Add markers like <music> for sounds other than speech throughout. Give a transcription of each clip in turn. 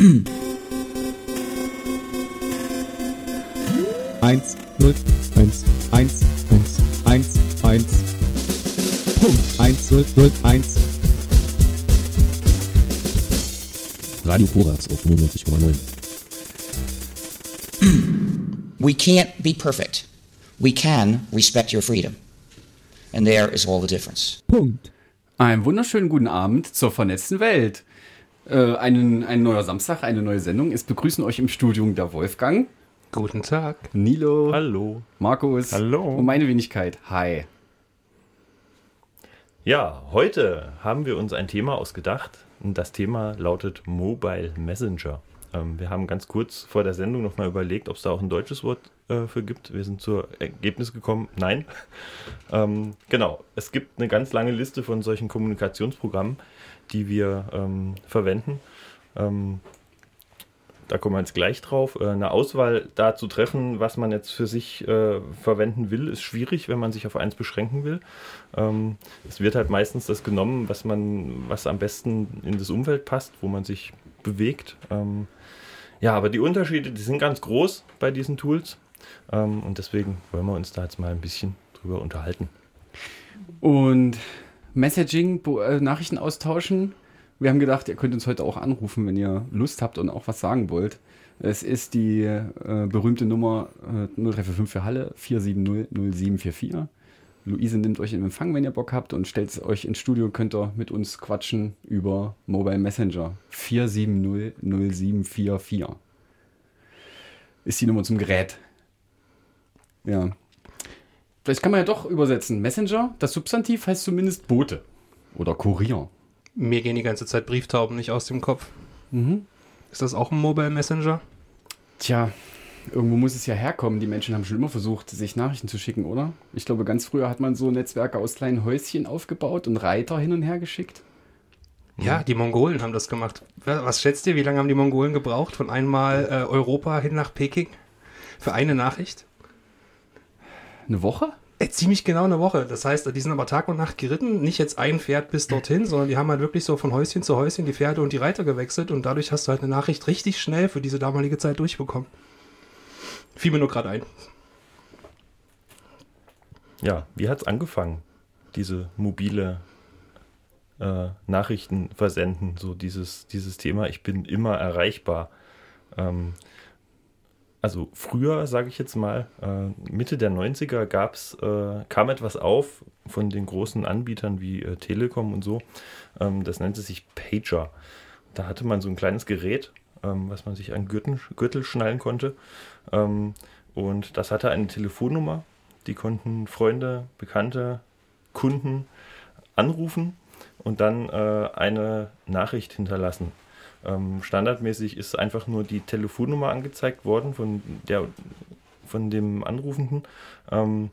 Eins, null, eins, eins, eins, eins, eins. Punkt. Eins, null, null, eins. Radio Korax auf 95,9. We can't be perfect. We can respect your freedom. And there is all the difference. Punkt. Einen wunderschönen guten Abend zur vernetzten Welt. Äh, einen, ein neuer Samstag, eine neue Sendung. Es begrüßen euch im Studium der Wolfgang, Guten Tag. Nilo, Hallo. Markus Hallo. und meine Wenigkeit. Hi. Ja, heute haben wir uns ein Thema ausgedacht. Und das Thema lautet Mobile Messenger. Ähm, wir haben ganz kurz vor der Sendung nochmal überlegt, ob es da auch ein deutsches Wort äh, für gibt. Wir sind zur Ergebnis gekommen, nein. <laughs> ähm, genau, es gibt eine ganz lange Liste von solchen Kommunikationsprogrammen, die wir ähm, verwenden. Ähm, da kommen wir jetzt gleich drauf. Äh, Eine Auswahl da zu treffen, was man jetzt für sich äh, verwenden will, ist schwierig, wenn man sich auf eins beschränken will. Ähm, es wird halt meistens das genommen, was man, was am besten in das Umfeld passt, wo man sich bewegt. Ähm, ja, aber die Unterschiede, die sind ganz groß bei diesen Tools. Ähm, und deswegen wollen wir uns da jetzt mal ein bisschen drüber unterhalten. Und Messaging, äh, Nachrichten austauschen. Wir haben gedacht, ihr könnt uns heute auch anrufen, wenn ihr Lust habt und auch was sagen wollt. Es ist die äh, berühmte Nummer äh, 0345 für Halle 470 0744. Luise nimmt euch in Empfang, wenn ihr Bock habt und stellt euch ins Studio, könnt ihr mit uns quatschen über Mobile Messenger 470 0744. Ist die Nummer zum Gerät. Ja. Vielleicht kann man ja doch übersetzen. Messenger, das Substantiv heißt zumindest Bote oder Kurier. Mir gehen die ganze Zeit Brieftauben nicht aus dem Kopf. Ist das auch ein Mobile Messenger? Tja, irgendwo muss es ja herkommen. Die Menschen haben schon immer versucht, sich Nachrichten zu schicken, oder? Ich glaube, ganz früher hat man so Netzwerke aus kleinen Häuschen aufgebaut und Reiter hin und her geschickt. Ja, die Mongolen haben das gemacht. Wa- Was schätzt ihr, wie lange haben die Mongolen gebraucht von einmal äh, Europa hin nach Peking? Für eine Nachricht? Eine Woche? Äh, ziemlich genau eine Woche. Das heißt, die sind aber Tag und Nacht geritten. Nicht jetzt ein Pferd bis dorthin, sondern die haben halt wirklich so von Häuschen zu Häuschen die Pferde und die Reiter gewechselt und dadurch hast du halt eine Nachricht richtig schnell für diese damalige Zeit durchbekommen. Fiel mir nur gerade ein. Ja, wie hat es angefangen, diese mobile äh, Nachrichten versenden, so dieses, dieses Thema, ich bin immer erreichbar. Ähm, also früher, sage ich jetzt mal, äh, Mitte der 90er gab's, äh, kam etwas auf von den großen Anbietern wie äh, Telekom und so. Ähm, das nannte sich Pager. Da hatte man so ein kleines Gerät, ähm, was man sich an Gürtel, Gürtel schnallen konnte. Ähm, und das hatte eine Telefonnummer. Die konnten Freunde, Bekannte, Kunden anrufen und dann eine Nachricht hinterlassen. Ähm, standardmäßig ist einfach nur die Telefonnummer angezeigt worden von, der, von dem Anrufenden. Ähm,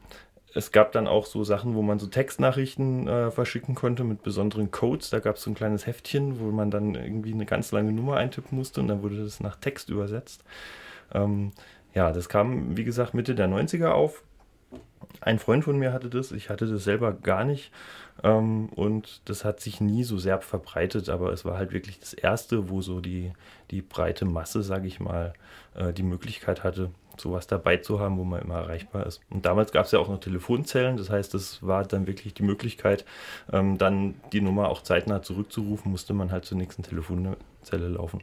es gab dann auch so Sachen, wo man so Textnachrichten äh, verschicken konnte mit besonderen Codes. Da gab es so ein kleines Heftchen, wo man dann irgendwie eine ganz lange Nummer eintippen musste und dann wurde das nach Text übersetzt. Ähm, ja, das kam, wie gesagt, Mitte der 90er auf. Ein Freund von mir hatte das, ich hatte das selber gar nicht. Ähm, und das hat sich nie so sehr verbreitet, aber es war halt wirklich das erste, wo so die, die breite Masse, sage ich mal, äh, die Möglichkeit hatte, sowas dabei zu haben, wo man immer erreichbar ist. Und damals gab es ja auch noch Telefonzellen, das heißt, es war dann wirklich die Möglichkeit, ähm, dann die Nummer auch zeitnah zurückzurufen, musste man halt zur nächsten Telefonzelle laufen.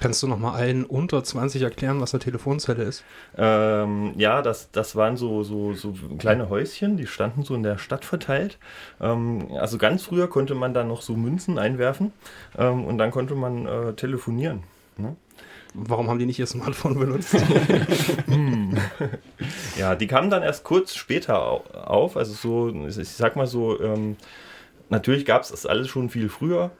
Kannst du noch mal allen unter 20 erklären, was eine Telefonzelle ist? Ähm, ja, das, das waren so, so, so kleine Häuschen, die standen so in der Stadt verteilt. Ähm, also ganz früher konnte man da noch so Münzen einwerfen ähm, und dann konnte man äh, telefonieren. Ne? Warum haben die nicht ihr Smartphone benutzt? <laughs> Ja, die kamen dann erst kurz später au- auf. Also so, ich sag mal so, ähm, natürlich gab es das alles schon viel früher,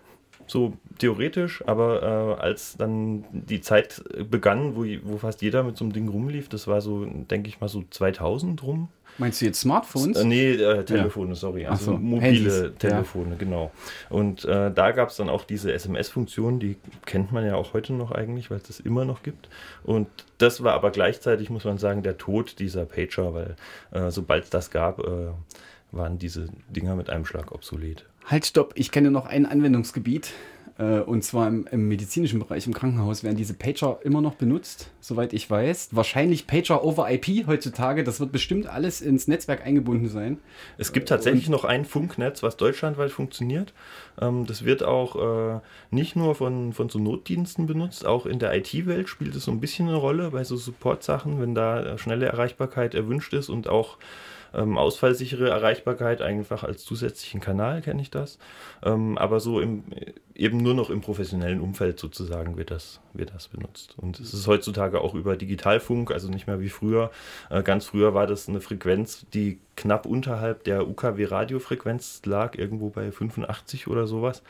so theoretisch, aber äh, als dann die Zeit begann, wo, wo fast jeder mit so einem Ding rumlief, das war so, denke ich mal, so 2000 rum. Meinst du jetzt Smartphones? Äh, nee, äh, Telefone, sorry. Also so, mobile Handys, Telefone, genau. Und äh, da gab es dann auch diese SMS-Funktion, die kennt man ja auch heute noch eigentlich, weil es das immer noch gibt. Und das war aber gleichzeitig, muss man sagen, der Tod dieser Pager, weil äh, sobald es das gab, äh, waren diese Dinger mit einem Schlag obsolet. Halt, stopp. Ich kenne noch ein Anwendungsgebiet. Äh, und zwar im, im medizinischen Bereich, im Krankenhaus, werden diese Pager immer noch benutzt, soweit ich weiß. Wahrscheinlich Pager over IP heutzutage. Das wird bestimmt alles ins Netzwerk eingebunden sein. Es gibt tatsächlich noch ein Funknetz, was deutschlandweit funktioniert. Ähm, das wird auch äh, nicht nur von, von so Notdiensten benutzt, auch in der IT-Welt spielt es so ein bisschen eine Rolle bei so Support-Sachen, wenn da äh, schnelle Erreichbarkeit erwünscht ist und auch ähm, ausfallsichere Erreichbarkeit einfach als zusätzlichen Kanal kenne ich das. Ähm, aber so im, eben nur noch im professionellen Umfeld sozusagen wird das, wird das benutzt. Und es ist heutzutage auch über Digitalfunk, also nicht mehr wie früher. Äh, ganz früher war das eine Frequenz, die knapp unterhalb der UKW-Radiofrequenz lag, irgendwo bei 85 oder sowas.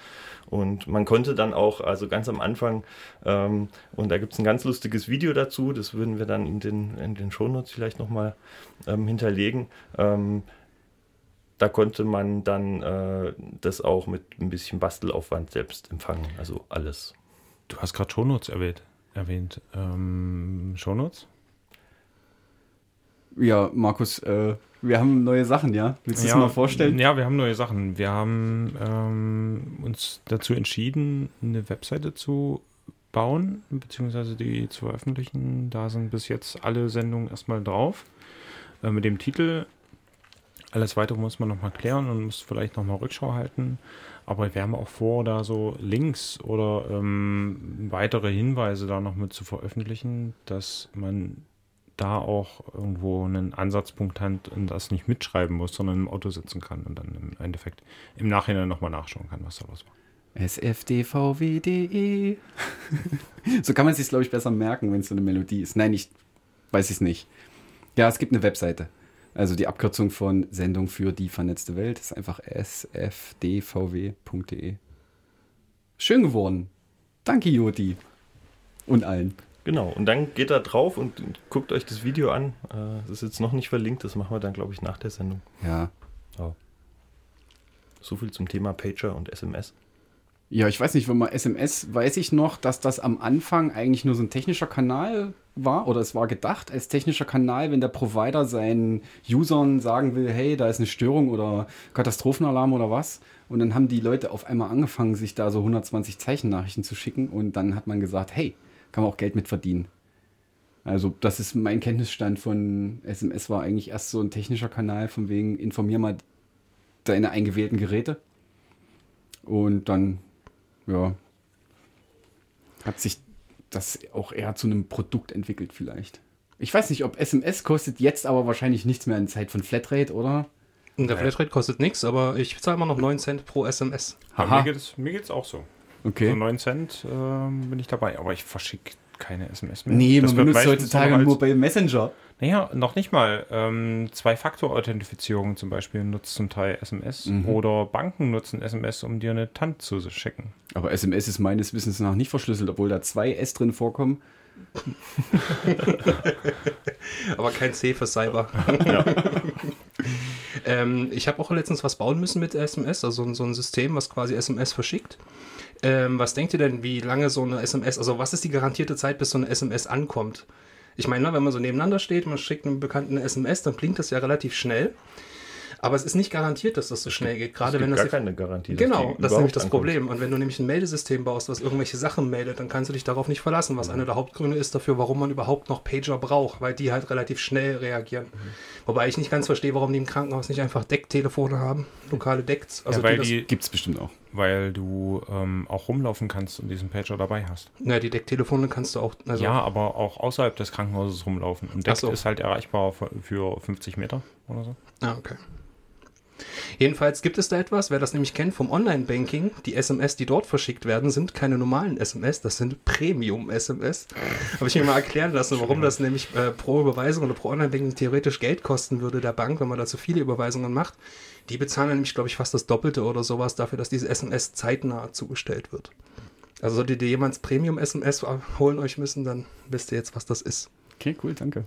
Und man konnte dann auch, also ganz am Anfang, ähm, und da gibt es ein ganz lustiges Video dazu, das würden wir dann in den, in den Shownotes vielleicht nochmal ähm, hinterlegen. Ähm, da konnte man dann äh, das auch mit ein bisschen Bastelaufwand selbst empfangen, also alles. Du hast gerade Shownotes erwähnt. erwähnt. Ähm, Shownotes? Ja, Markus, äh, wir haben neue Sachen, ja? Willst du ja, es mal vorstellen? Ja, wir haben neue Sachen. Wir haben ähm, uns dazu entschieden, eine Webseite zu bauen, beziehungsweise die zu veröffentlichen. Da sind bis jetzt alle Sendungen erstmal drauf. Äh, mit dem Titel. Alles weitere muss man nochmal klären und muss vielleicht nochmal Rückschau halten. Aber wir haben auch vor, da so Links oder ähm, weitere Hinweise da noch mit zu veröffentlichen, dass man da auch irgendwo einen Ansatzpunkt hat und das nicht mitschreiben muss, sondern im Auto sitzen kann und dann im Endeffekt im Nachhinein nochmal nachschauen kann, was da los war. SFDVWDE. <laughs> so kann man sich glaube ich, besser merken, wenn es so eine Melodie ist. Nein, ich weiß es nicht. Ja, es gibt eine Webseite. Also die Abkürzung von Sendung für die vernetzte Welt ist einfach sfdvw.de. Schön geworden. Danke, Joti. Und allen. Genau, und dann geht da drauf und guckt euch das Video an. Äh, das ist jetzt noch nicht verlinkt, das machen wir dann, glaube ich, nach der Sendung. Ja. Ja. So viel zum Thema Pager und SMS. Ja, ich weiß nicht, wenn man SMS, weiß ich noch, dass das am Anfang eigentlich nur so ein technischer Kanal war oder es war gedacht als technischer Kanal, wenn der Provider seinen Usern sagen will, hey, da ist eine Störung oder Katastrophenalarm oder was. Und dann haben die Leute auf einmal angefangen, sich da so 120 Zeichennachrichten zu schicken und dann hat man gesagt, hey, kann man auch Geld mit verdienen. Also das ist mein Kenntnisstand von SMS war eigentlich erst so ein technischer Kanal von wegen informier mal deine eingewählten Geräte und dann ja hat sich das auch eher zu einem Produkt entwickelt vielleicht. Ich weiß nicht, ob SMS kostet jetzt aber wahrscheinlich nichts mehr in Zeit von Flatrate, oder? Der Flatrate kostet nichts, aber ich zahle immer noch 9 Cent pro SMS. Mir geht es mir geht's auch so. Okay. So 9 Cent ähm, bin ich dabei, aber ich verschicke keine SMS mehr. Nee, Das man benutzt heutzutage nur bei Messenger. Naja, noch nicht mal. Ähm, Zwei-Faktor-Authentifizierung zum Beispiel nutzt zum Teil SMS oder Banken nutzen SMS, um dir eine TAN zu schicken. Aber SMS ist meines Wissens nach nicht verschlüsselt, obwohl da zwei S drin vorkommen. <laughs> Aber kein C für Cyber. <laughs> ähm, ich habe auch letztens was bauen müssen mit SMS, also so ein System, was quasi SMS verschickt. Ähm, was denkt ihr denn, wie lange so eine SMS, also was ist die garantierte Zeit, bis so eine SMS ankommt? Ich meine, ne, wenn man so nebeneinander steht, man schickt einem Bekannten eine SMS, dann blinkt das ja relativ schnell. Aber es ist nicht garantiert, dass das so schnell geht. Gerade es wenn gibt das gar keine Garantie. dass Genau, die das ist nämlich das ankommt. Problem. Und wenn du nämlich ein Meldesystem baust, was irgendwelche Sachen meldet, dann kannst du dich darauf nicht verlassen, was einer der Hauptgründe ist dafür, warum man überhaupt noch Pager braucht, weil die halt relativ schnell reagieren. Wobei ich nicht ganz verstehe, warum die im Krankenhaus nicht einfach Decktelefone haben, lokale Decks. Also ja, weil, die, die, Gibt's bestimmt auch. Weil du ähm, auch rumlaufen kannst und diesen Pager dabei hast. na, die Decktelefone kannst du auch. Also, ja, aber auch außerhalb des Krankenhauses rumlaufen. Und Deck so. ist halt erreichbar für, für 50 Meter oder so. Ah, okay. Jedenfalls gibt es da etwas, wer das nämlich kennt vom Online-Banking, die SMS, die dort verschickt werden, sind keine normalen SMS, das sind Premium-SMS. Habe ich mir mal erklären lassen, warum das nämlich äh, pro Überweisung oder pro Online-Banking theoretisch Geld kosten würde der Bank, wenn man da zu viele Überweisungen macht. Die bezahlen nämlich, glaube ich, fast das Doppelte oder sowas dafür, dass diese SMS zeitnah zugestellt wird. Also solltet ihr jemals Premium-SMS holen euch müssen, dann wisst ihr jetzt, was das ist. Okay, cool, danke.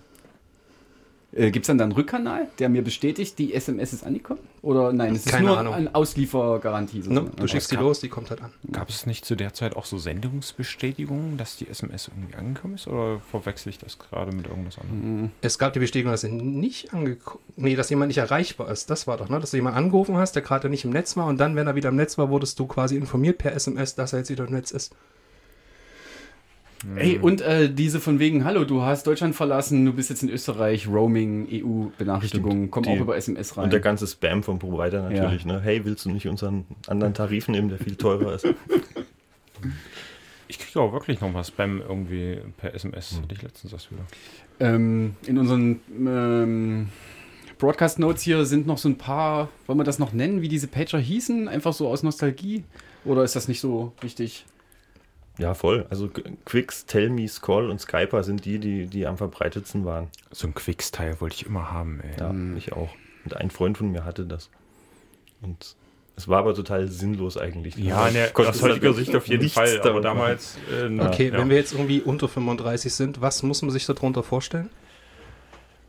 Äh, Gibt es dann da einen Rückkanal, der mir bestätigt, die SMS ist angekommen? Oder nein, es ist Keine nur Ahnung. eine Ausliefergarantie. Ne? sozusagen. Du schickst die los, die kommt halt an. Gab es nicht zu der Zeit auch so Sendungsbestätigungen, dass die SMS irgendwie angekommen ist? Oder verwechsel ich das gerade mit irgendwas anderem? Es gab die Bestätigung, dass er nicht angekommen Nee, dass jemand nicht erreichbar ist. Das war doch, ne? Dass du jemanden angerufen hast, der gerade nicht im Netz war und dann, wenn er wieder im Netz war, wurdest du quasi informiert per SMS, dass er jetzt wieder im Netz ist. Ey, und äh, diese von wegen, hallo, du hast Deutschland verlassen, du bist jetzt in Österreich, Roaming, kommen Die- auch über SMS rein. Und der ganze Spam vom Provider natürlich. Ne? Hey, willst du nicht unseren anderen Tarif nehmen, der viel teurer ist? Ich kriege auch wirklich noch was Spam irgendwie per SMS. Hm. Hatte ich letztens das wieder. Ähm, in unseren ähm, Broadcast Notes hier sind noch so ein paar, wollen wir das noch nennen, wie diese Pager hießen? Einfach so aus Nostalgie? Oder ist das nicht so wichtig? Ja, voll. Also Qu- Quicks, Tell Me, Scroll und Skyper sind die, die, die am verbreitetsten waren. So ein Quicks-Teil wollte ich immer haben, ey. Ja, ich auch. Und ein Freund von mir hatte das. Und es war aber total sinnlos eigentlich. Ja, ne, Konnte aus heutiger <laughs> Sicht auf jeden Fall, Fall. aber damals. Äh, Okay, ja. wenn wir jetzt irgendwie unter 35 sind, was muss man sich darunter vorstellen?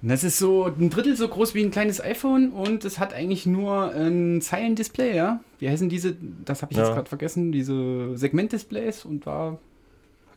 Das ist so ein Drittel so groß wie ein kleines iPhone und es hat eigentlich nur ein Zeilen-Display, ja? Wie heißen diese, das habe ich Ja. jetzt gerade vergessen, diese Segment-Displays und da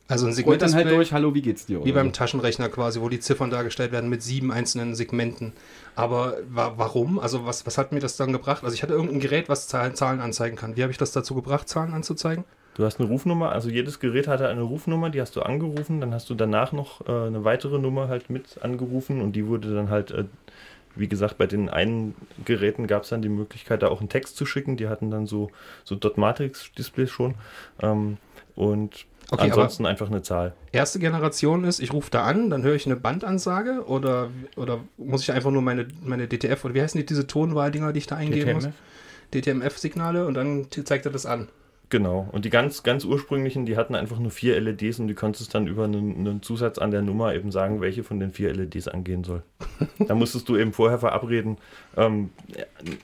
Also ein scrollt dann halt Segmentdisplay, durch, hallo, wie geht's dir? wie beim. Taschenrechner quasi, wo die Ziffern dargestellt werden mit sieben einzelnen Segmenten. Aber wa warum? Also was, was hat mir das dann gebracht? Also ich hatte irgendein Gerät, was Zahlen, Zahlen anzeigen kann. Wie habe ich das dazu gebracht, Zahlen anzuzeigen? Du hast eine Rufnummer, also jedes Gerät hatte eine Rufnummer, die hast du angerufen, dann hast du danach noch äh, eine weitere Nummer halt mit angerufen und die wurde dann halt, äh, wie gesagt, bei den einen Geräten gab es dann die Möglichkeit, da auch einen Text zu schicken, die hatten dann so, so Dot-Matrix-Displays schon ähm, und Okay, ansonsten einfach eine Zahl. Erste Generation ist, ich rufe da an, dann höre ich eine Bandansage oder, oder muss ich einfach nur meine, meine DTF oder wie heißen die, diese Tonwahldinger, die ich da eingeben muss? DTMF? DTMF-Signale und dann zeigt er das an. Genau. Und die ganz, ganz ursprünglichen, die hatten einfach nur vier LEDs und du konntest dann über einen, einen Zusatz an der Nummer eben sagen, welche von den vier LEDs angehen soll. <laughs> da musstest du eben vorher verabreden. Ähm,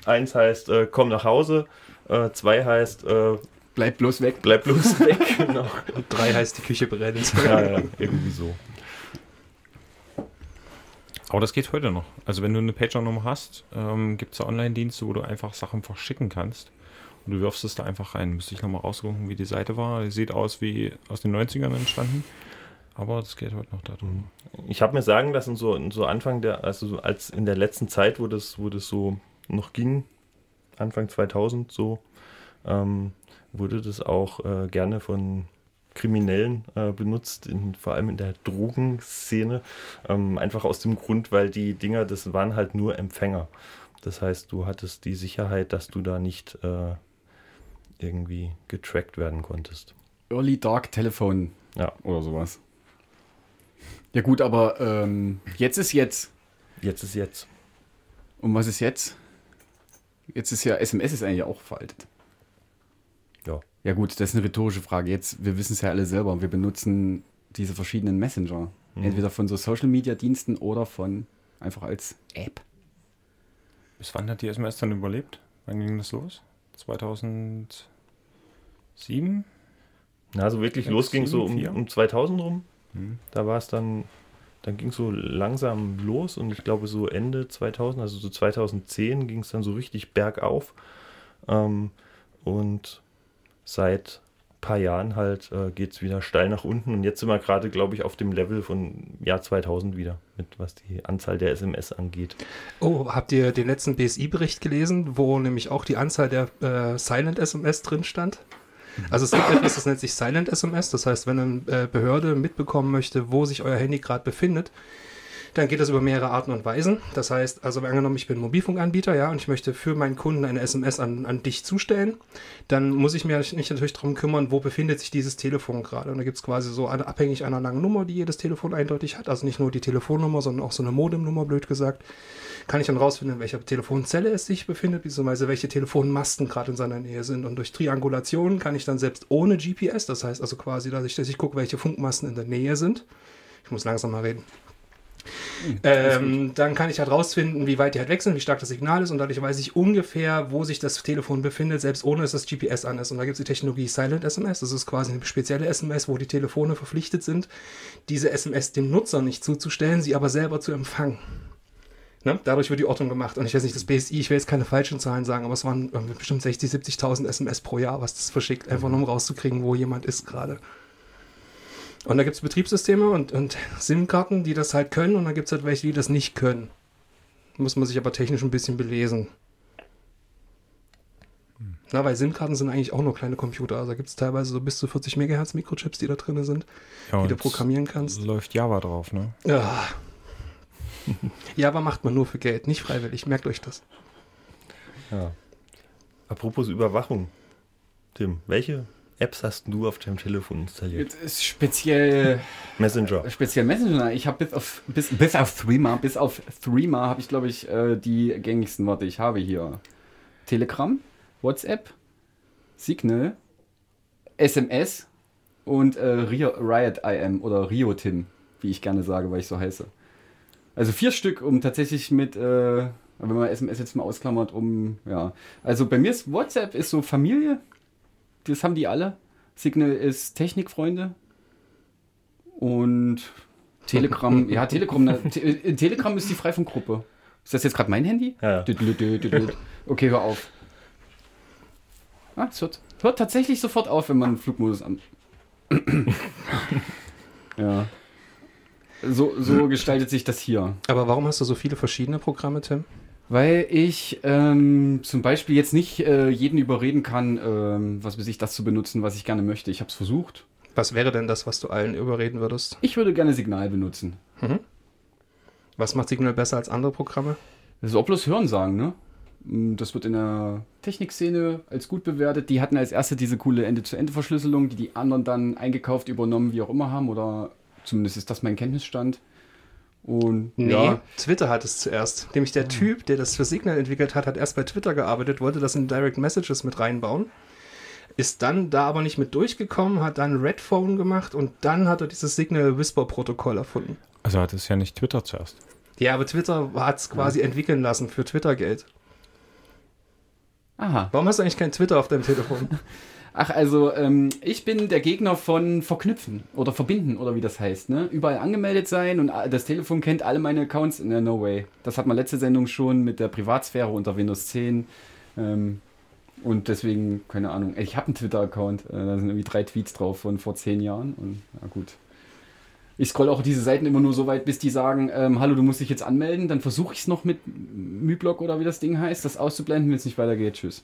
eins heißt, äh, komm nach Hause. Äh, zwei heißt, äh, Bleib bloß weg. bleib bloß <laughs> weg. genau. Und drei heißt, die Küche brennt. ja, ja, irgendwie so. Aber das geht heute noch. Also wenn du eine Pager-Nummer hast, ähm, gibt es da Online-Dienste, wo du einfach Sachen verschicken kannst. Und du wirfst es da einfach rein. Müsste ich nochmal rausgucken, wie die Seite war. Die sieht aus wie aus den 90ern entstanden. Aber das geht heute noch darum. Ich habe mir sagen lassen, so, so Anfang der, also so als in der letzten Zeit, wo das, wo das so noch ging, Anfang 2000 so, ähm, wurde das auch äh, gerne von Kriminellen äh, benutzt, in, vor allem in der Drogenszene. Ähm, einfach aus dem Grund, weil die Dinger, das waren halt nur Empfänger. Das heißt, du hattest die Sicherheit, dass du da nicht äh, irgendwie getrackt werden konntest. Early Dark Telephone Ja, oder sowas. Ja gut, aber ähm, jetzt ist jetzt. jetzt ist jetzt. Und was ist jetzt? Jetzt ist ja SMS ist eigentlich auch veraltet. Ja. Ja gut, das ist eine rhetorische Frage. Jetzt, wir wissen es ja alle selber. Wir benutzen diese verschiedenen Messenger. Mhm. Entweder von so Social Media Diensten oder von einfach als App. Bis wann hat die SMS dann überlebt? Wann ging das los? 2007? Na, so wirklich Sechs, los ging so um, um 2000 rum. Hm. Da war es dann, dann ging es so langsam los und ich glaube so Ende 2000, also so 2010 ging es dann so richtig bergauf. Ähm, und seit paar Jahren halt äh, geht es wieder steil nach unten und jetzt sind wir gerade, glaube ich, auf dem Level von Jahr 2000 wieder, mit was die Anzahl der SMS angeht. Oh, habt ihr den letzten BSI-Bericht gelesen, wo nämlich auch die Anzahl der äh, Silent SMS drin stand? Also es gibt etwas, das nennt sich Silent SMS. Das heißt, wenn eine äh, Behörde mitbekommen möchte, wo sich euer Handy gerade befindet, dann geht das über mehrere Arten und Weisen. Das heißt, also angenommen, ich bin Mobilfunkanbieter, ja, und ich möchte für meinen Kunden eine SMS an, an dich zustellen, dann muss ich mir nicht natürlich darum kümmern, wo befindet sich dieses Telefon gerade. Und da gibt es quasi so eine, abhängig einer langen Nummer, die jedes Telefon eindeutig hat. Also nicht nur die Telefonnummer, sondern auch so eine Modemnummer, blöd gesagt. Kann ich dann rausfinden, in welcher Telefonzelle es sich befindet, beziehungsweise welche Telefonmasten gerade in seiner Nähe sind. Und durch Triangulation kann ich dann selbst ohne GPS, das heißt also quasi, dass ich, dass ich gucke, welche Funkmasten in der Nähe sind. Ich muss langsam mal reden. Ähm, dann kann ich halt rausfinden, wie weit die halt weg sind, wie stark das Signal ist und dadurch weiß ich ungefähr, wo sich das Telefon befindet, selbst ohne dass das GPS an ist. Und da gibt es die Technologie Silent SMS. Das ist quasi eine spezielle SMS, wo die Telefone verpflichtet sind, diese SMS dem Nutzer nicht zuzustellen, sie aber selber zu empfangen. Ne? Dadurch wird die Ortung gemacht. Und ich weiß nicht, das BSI, ich will jetzt keine falschen Zahlen sagen, aber es waren irgendwie bestimmt 60, 70.000 SMS pro Jahr, was das verschickt, einfach nur um rauszukriegen, wo jemand ist gerade. Und da gibt es Betriebssysteme und, und <laughs> SIM-Karten, die das halt können, und dann gibt es halt welche, die das nicht können. Muss man sich aber technisch ein bisschen belesen. Na, weil SIM-Karten sind eigentlich auch nur kleine Computer. Also da gibt es teilweise so bis zu 40 Megahertz Mikrochips, die da drin sind, Ja, die du programmieren kannst. Läuft Java drauf, ne? Ja. <laughs> Java macht man nur für Geld, nicht freiwillig. Merkt euch das. Ja. Apropos Überwachung. Tim, welche Apps hast du auf deinem Telefon installiert? Jetzt ist speziell, Messenger. speziell Messenger. Ich habe bis auf, bis, bis auf Threema, bis auf Threema habe ich, glaube ich, äh, die gängigsten Worte. Ich habe hier Telegram, WhatsApp, Signal, SMS und äh, Rio, Riot IM oder Rio Tim, wie ich gerne sage, weil ich so heiße. Also vier Stück, um tatsächlich mit, äh, wenn man SMS jetzt mal ausklammert, um, ja. Also bei mir ist WhatsApp ist so Familie, das haben die alle. Signal ist Technikfreunde und Telegram, <laughs> ja, Telegram, na, Te äh, Telegram ist die Freifunkgruppe. Ist das jetzt gerade mein Handy? Ja. Okay, hör auf. Ah, es hört, hört tatsächlich sofort auf, wenn man Flugmodus an. <laughs> ja. So, so gestaltet sich das hier. Aber warum hast du so viele verschiedene Programme, Tim? Weil ich ähm, zum Beispiel jetzt nicht äh, jeden überreden kann, ähm, was weiß ich, das zu benutzen, was ich gerne möchte. Ich habe es versucht. Was wäre denn das, was du allen überreden würdest? Ich würde gerne Signal benutzen. Was macht Signal besser als andere Programme? Das ist auch bloß Hören sagen, ne? Mm, Das wird in der Technikszene als gut bewertet. Die hatten als erste diese coole Ende-zu-Ende-Verschlüsselung, die die anderen dann eingekauft, übernommen, wie auch immer haben. Oder zumindest ist das mein Kenntnisstand. Und Nee, ja, Twitter hat es zuerst. Nämlich der Typ, der das für Signal entwickelt hat, hat erst bei Twitter gearbeitet, wollte das in Direct Messages mit reinbauen. Ist dann da aber nicht mit durchgekommen, hat dann Red Phone gemacht und dann hat er dieses Signal Whisper Protokoll erfunden. Also hat es ja nicht Twitter zuerst. Ja, aber Twitter hat es quasi entwickeln lassen für Twitter-Geld. aha. Warum hast du eigentlich kein Twitter auf deinem Telefon? <laughs> Ach, also ähm, ich bin der Gegner von verknüpfen oder verbinden oder wie das heißt. Ne? Überall angemeldet sein und das Telefon kennt alle meine Accounts. Ne, no way. Das hat man letzte Sendung schon mit der Privatsphäre unter Windows 10. Ähm, und deswegen, keine Ahnung. Ich habe einen Twitter-Account. Äh, da sind irgendwie drei Tweets drauf von vor zehn Jahren. Und ja gut. Ich scroll auch diese Seiten immer nur so weit, bis die sagen, ähm, hallo, du musst dich jetzt anmelden. Dann versuche ich es noch mit Myblock oder wie das Ding heißt, das auszublenden, wenn es nicht weitergeht. Tschüss.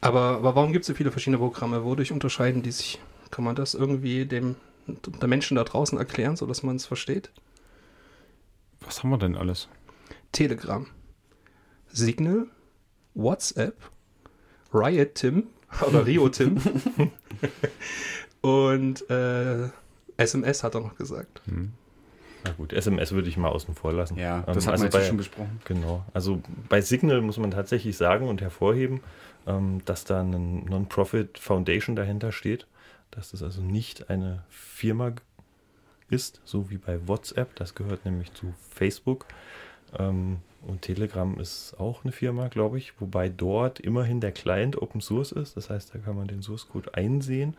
Aber, aber warum gibt es so viele verschiedene Programme? Wodurch unterscheiden die sich? Kann man das irgendwie dem der Menschen da draußen erklären, sodass man es versteht? Was haben wir denn alles? Telegram, Signal, WhatsApp, Riot Tim <laughs> oder Rio Tim <laughs> und äh, SMS hat er noch gesagt. Na gut, SMS würde ich mal außen vor lassen. Ja, Ähm, das hat also man jetzt bei- schon besprochen. Genau. Also bei Signal muss man tatsächlich sagen und hervorheben, ähm, dass da eine Non-Profit Foundation dahinter steht, dass das also nicht eine Firma ist, so wie bei WhatsApp. Das gehört nämlich zu Facebook. Ähm, und Telegram ist auch eine Firma, glaube ich, wobei dort immerhin der Client Open Source ist. Das heißt, da kann man den Source Code einsehen.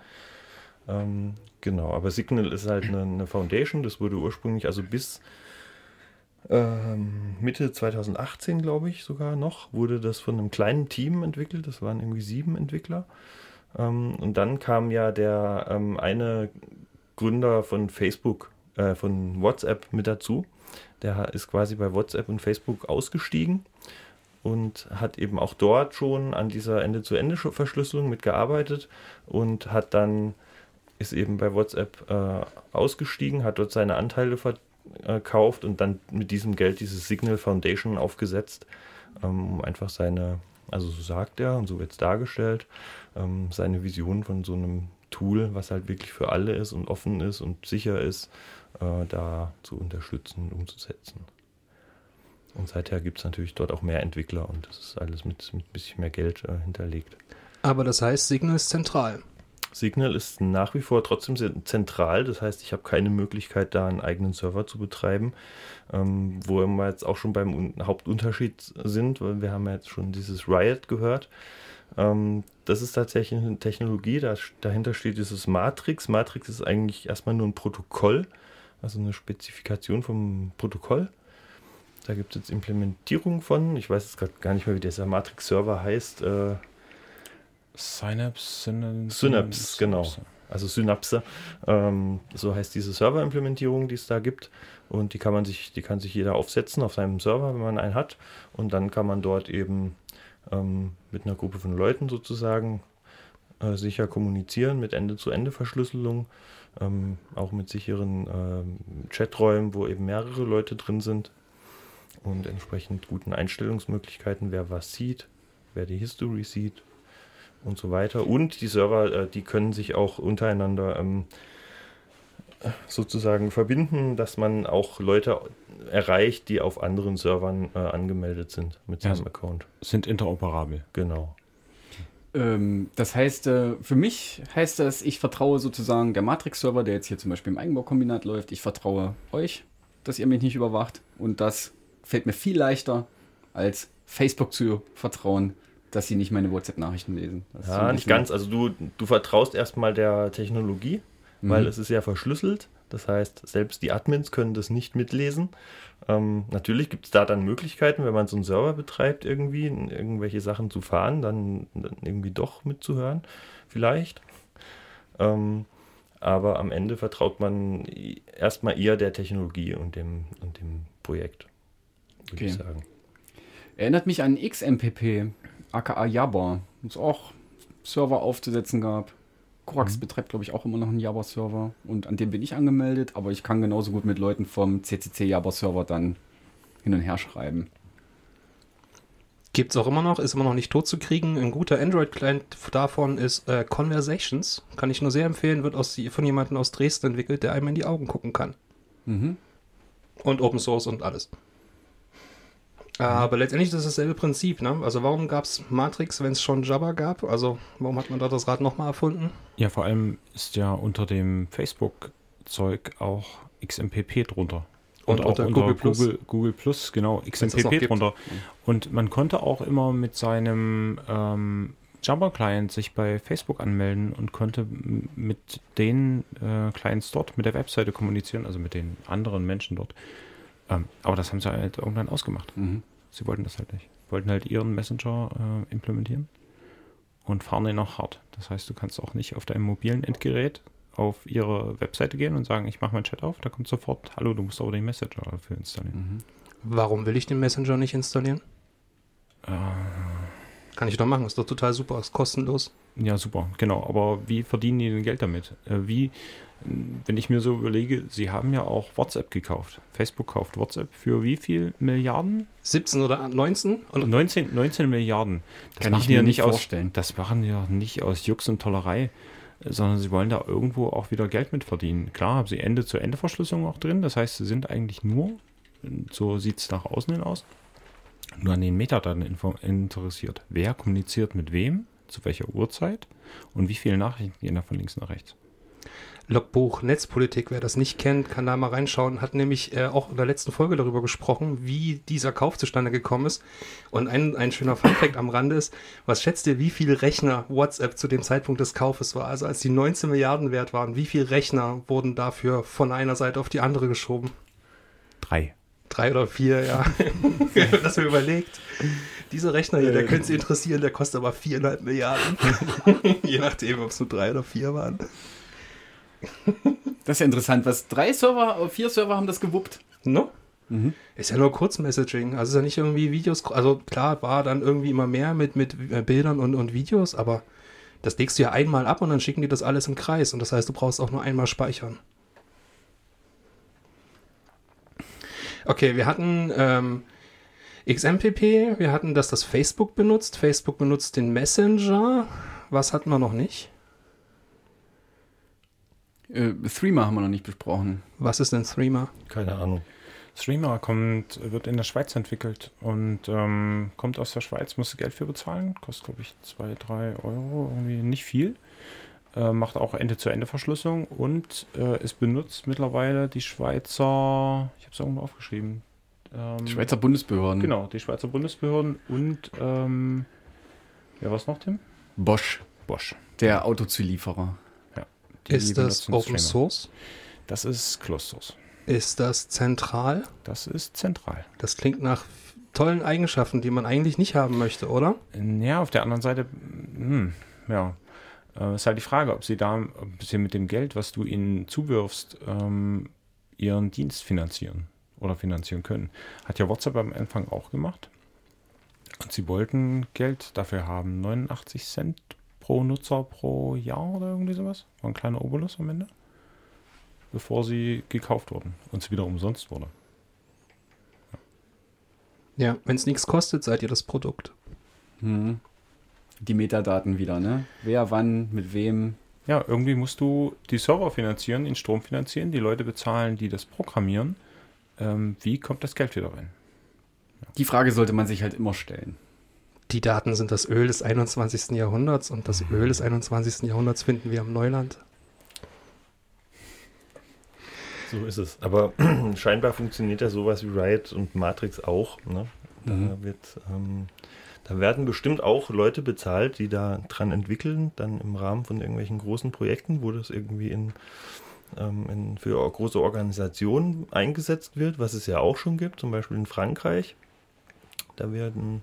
Ähm, genau, aber Signal ist halt eine, eine Foundation. Das wurde ursprünglich, also bis ähm, Mitte 2018, glaube ich, sogar noch, wurde das von einem kleinen Team entwickelt. Das waren irgendwie sieben Entwickler. Ähm, und dann kam ja der ähm, eine Gründer von Facebook, äh, von WhatsApp mit dazu. Der ist quasi bei WhatsApp und Facebook ausgestiegen und hat eben auch dort schon an dieser Ende-zu-Ende-Verschlüsselung mitgearbeitet und hat dann ist eben bei WhatsApp äh, ausgestiegen, hat dort seine Anteile verkauft und dann mit diesem Geld diese Signal Foundation aufgesetzt, ähm, um einfach seine, also so sagt er und so wird es dargestellt, ähm, seine Vision von so einem Tool, was halt wirklich für alle ist und offen ist und sicher ist, äh, da zu unterstützen und umzusetzen. Und seither gibt es natürlich dort auch mehr Entwickler und das ist alles mit, mit ein bisschen mehr Geld äh, hinterlegt. Aber das heißt, Signal ist zentral. Signal ist nach wie vor trotzdem zentral. Das heißt, ich habe keine Möglichkeit, da einen eigenen Server zu betreiben, ähm, wo wir jetzt auch schon beim Un Hauptunterschied sind, weil wir haben ja jetzt schon dieses Riot gehört. Ähm, das ist tatsächlich eine Technologie, da, dahinter steht dieses Matrix. Matrix ist eigentlich erstmal nur ein Protokoll, also eine Spezifikation vom Protokoll. Da gibt es jetzt Implementierung von. Ich weiß jetzt gerade gar nicht mehr, wie dieser Matrix-Server heißt. Äh, Synapse, Synapse, Synapse, genau. Also Synapse. Ähm, so heißt diese Server-Implementierung, die es da gibt. Und die kann man sich, die kann sich jeder aufsetzen auf seinem Server, wenn man einen hat. Und dann kann man dort eben ähm, mit einer Gruppe von Leuten sozusagen äh, sicher kommunizieren mit Ende-zu-Ende-Verschlüsselung. Ähm, auch mit sicheren ähm, Chaträumen, wo eben mehrere Leute drin sind und entsprechend guten Einstellungsmöglichkeiten, wer was sieht, wer die History sieht und so weiter. Und die Server, äh, die können sich auch untereinander ähm, sozusagen verbinden, dass man auch Leute erreicht, die auf anderen Servern äh, angemeldet sind mit Ja, seinem Account. Sind interoperabel. Genau. Ähm, das heißt, äh, für mich heißt das, ich vertraue sozusagen der Matrix-Server, der jetzt hier zum Beispiel im Eigenbaukombinat läuft. Ich vertraue euch, dass ihr mich nicht überwacht. Und das fällt mir viel leichter, als Facebook zu vertrauen, dass sie nicht meine WhatsApp-Nachrichten lesen. Das Ja, nicht ganz. Also du, du vertraust erstmal der Technologie, weil Mhm. es ist ja verschlüsselt. Das heißt, selbst die Admins können das nicht mitlesen. Ähm, natürlich gibt es da dann Möglichkeiten, wenn man so einen Server betreibt, irgendwie irgendwelche Sachen zu fahren, dann, dann irgendwie doch mitzuhören, vielleicht. Ähm, aber am Ende vertraut man erstmal eher der Technologie und dem, und dem Projekt, würde ich Okay. sagen. Erinnert mich an XMPP, aka Jabber, es auch Server aufzusetzen gab. Korax betreibt, glaube ich, auch immer noch einen Jabber-Server. Und an dem bin ich angemeldet, aber ich kann genauso gut mit Leuten vom CCC Jabber-Server dann hin und her schreiben. Gibt es auch immer noch, ist immer noch nicht tot zu kriegen. Ein guter Android-Client davon ist äh, Conversations. Kann ich nur sehr empfehlen, wird aus, von jemandem aus Dresden entwickelt, der einem in die Augen gucken kann. Mhm. Und Open Source und alles. Aber letztendlich ist es dasselbe Prinzip, ne? Also warum gab es Matrix, wenn es schon Jabba gab? Also warum hat man da das Rad nochmal erfunden? Ja, vor allem ist ja unter dem Facebook-Zeug auch XMPP drunter. Und auch unter Google Google, Plus. Google, Plus, genau, das XMPP drunter. Und man konnte auch immer mit seinem ähm, Jabber-Client sich bei Facebook anmelden und konnte mit den äh, Clients dort, mit der Webseite kommunizieren, also mit den anderen Menschen dort. Ähm, aber das haben sie halt irgendwann ausgemacht. Mhm. Sie wollten das halt nicht. Wollten halt ihren Messenger äh, implementieren und fahren den auch hart. Das heißt, du kannst auch nicht auf deinem mobilen Endgerät auf ihre Webseite gehen und sagen, ich mache meinen Chat auf, da kommt sofort, hallo, du musst aber den Messenger dafür installieren. Warum will ich den Messenger nicht installieren? Äh, Kann ich doch machen, ist doch total super, ist kostenlos. ja, super, genau. Aber wie verdienen die denn Geld damit? Äh, wie, wenn ich mir so überlege, sie haben ja auch WhatsApp gekauft. Facebook kauft WhatsApp für wie viel Milliarden? 17 oder 19? Und 19, 19 Milliarden. Das Kann machen ich mir ja nicht nicht aus, vorstellen. Das machen die ja nicht aus Jux und Tollerei, sondern sie wollen da irgendwo auch wieder Geld mit verdienen. Klar haben sie Ende-zu-Ende-Verschlüsselung auch drin, das heißt, sie sind eigentlich nur, so sieht es nach außen hin aus, nur an den Metadaten interessiert. Wer kommuniziert mit wem, zu welcher Uhrzeit und wie viele Nachrichten gehen da von links nach rechts. Logbuch Netzpolitik, wer das nicht kennt, kann da mal reinschauen. Hat nämlich äh, auch in der letzten Folge darüber gesprochen, wie dieser Kauf zustande gekommen ist. Und ein, ein schöner Funfact am Rande ist, was schätzt ihr, wie viele Rechner WhatsApp zu dem Zeitpunkt des Kaufes war? Also als die 19 Milliarden wert waren, wie viele Rechner wurden dafür von einer Seite auf die andere geschoben? Drei. Drei oder vier, ja. <laughs> das mir überlegt. Dieser Rechner hier, der könnte Sie interessieren, der kostet aber viereinhalb Milliarden. <laughs> Je nachdem, ob es nur drei oder vier waren. <laughs> Das ist ja interessant. Was drei Server, vier Server haben das gewuppt. No? Ist ja nur Kurzmessaging. Also ist ja nicht irgendwie Videos. Also klar, war dann irgendwie immer mehr mit, mit äh, Bildern und, und Videos, aber das legst du ja einmal ab und dann schicken die das alles im Kreis. Und das heißt, du brauchst auch nur einmal speichern. Okay, wir hatten ähm, XMPP, wir hatten, dass das Facebook benutzt. Facebook benutzt den Messenger. Was hatten wir noch nicht? Äh, Threema haben wir noch nicht besprochen. Was ist denn Threema? Keine Ahnung. Streamer kommt, wird in der Schweiz entwickelt und ähm, kommt aus der Schweiz, musst du Geld für bezahlen, kostet glaube ich 2, 3 Euro, irgendwie nicht viel. Äh, macht auch Ende-zu-Ende-Verschlüsselung und äh, es benutzt mittlerweile die Schweizer, ich habe es irgendwo aufgeschrieben. Ähm, Schweizer Bundesbehörden. Genau, die Schweizer Bundesbehörden und ähm, ja, was noch, Tim? Bosch, Bosch. der Autozulieferer. Die Ist das Open Streamer. Source? Das ist Closed Source. Ist das zentral? Das ist zentral. Das klingt nach tollen Eigenschaften, die man eigentlich nicht haben möchte, oder? Ja, auf der anderen Seite, hm, ja, äh, ist halt die Frage, ob sie da, ob sie mit dem Geld, was du ihnen zuwirfst, ähm, ihren Dienst finanzieren oder finanzieren können. Hat ja WhatsApp am Anfang auch gemacht. Und sie wollten Geld dafür haben, 89 Cent pro Nutzer pro Jahr oder irgendwie sowas. War ein kleiner Obolus am Ende. Bevor sie gekauft wurden und es wieder umsonst wurde. Ja, wenn es nichts kostet, seid ihr das Produkt. Hm. Die Metadaten wieder, ne? Wer, wann, mit wem. Ja, irgendwie musst du die Server finanzieren, den Strom finanzieren, die Leute bezahlen, die das programmieren. Ähm, wie kommt das Geld wieder rein? Die Frage sollte man sich halt immer stellen. Die Daten sind das Öl des 21. Jahrhunderts und das Öl des 21. Jahrhunderts finden wir am Neuland. So ist es. Aber <clears throat> scheinbar funktioniert ja sowas wie Riot und Matrix auch. Ne? Da, Mhm. wird, ähm, da werden bestimmt auch Leute bezahlt, die da dran entwickeln, dann im Rahmen von irgendwelchen großen Projekten, wo das irgendwie in, ähm, in, für große Organisationen eingesetzt wird, was es ja auch schon gibt, zum Beispiel in Frankreich. Da werden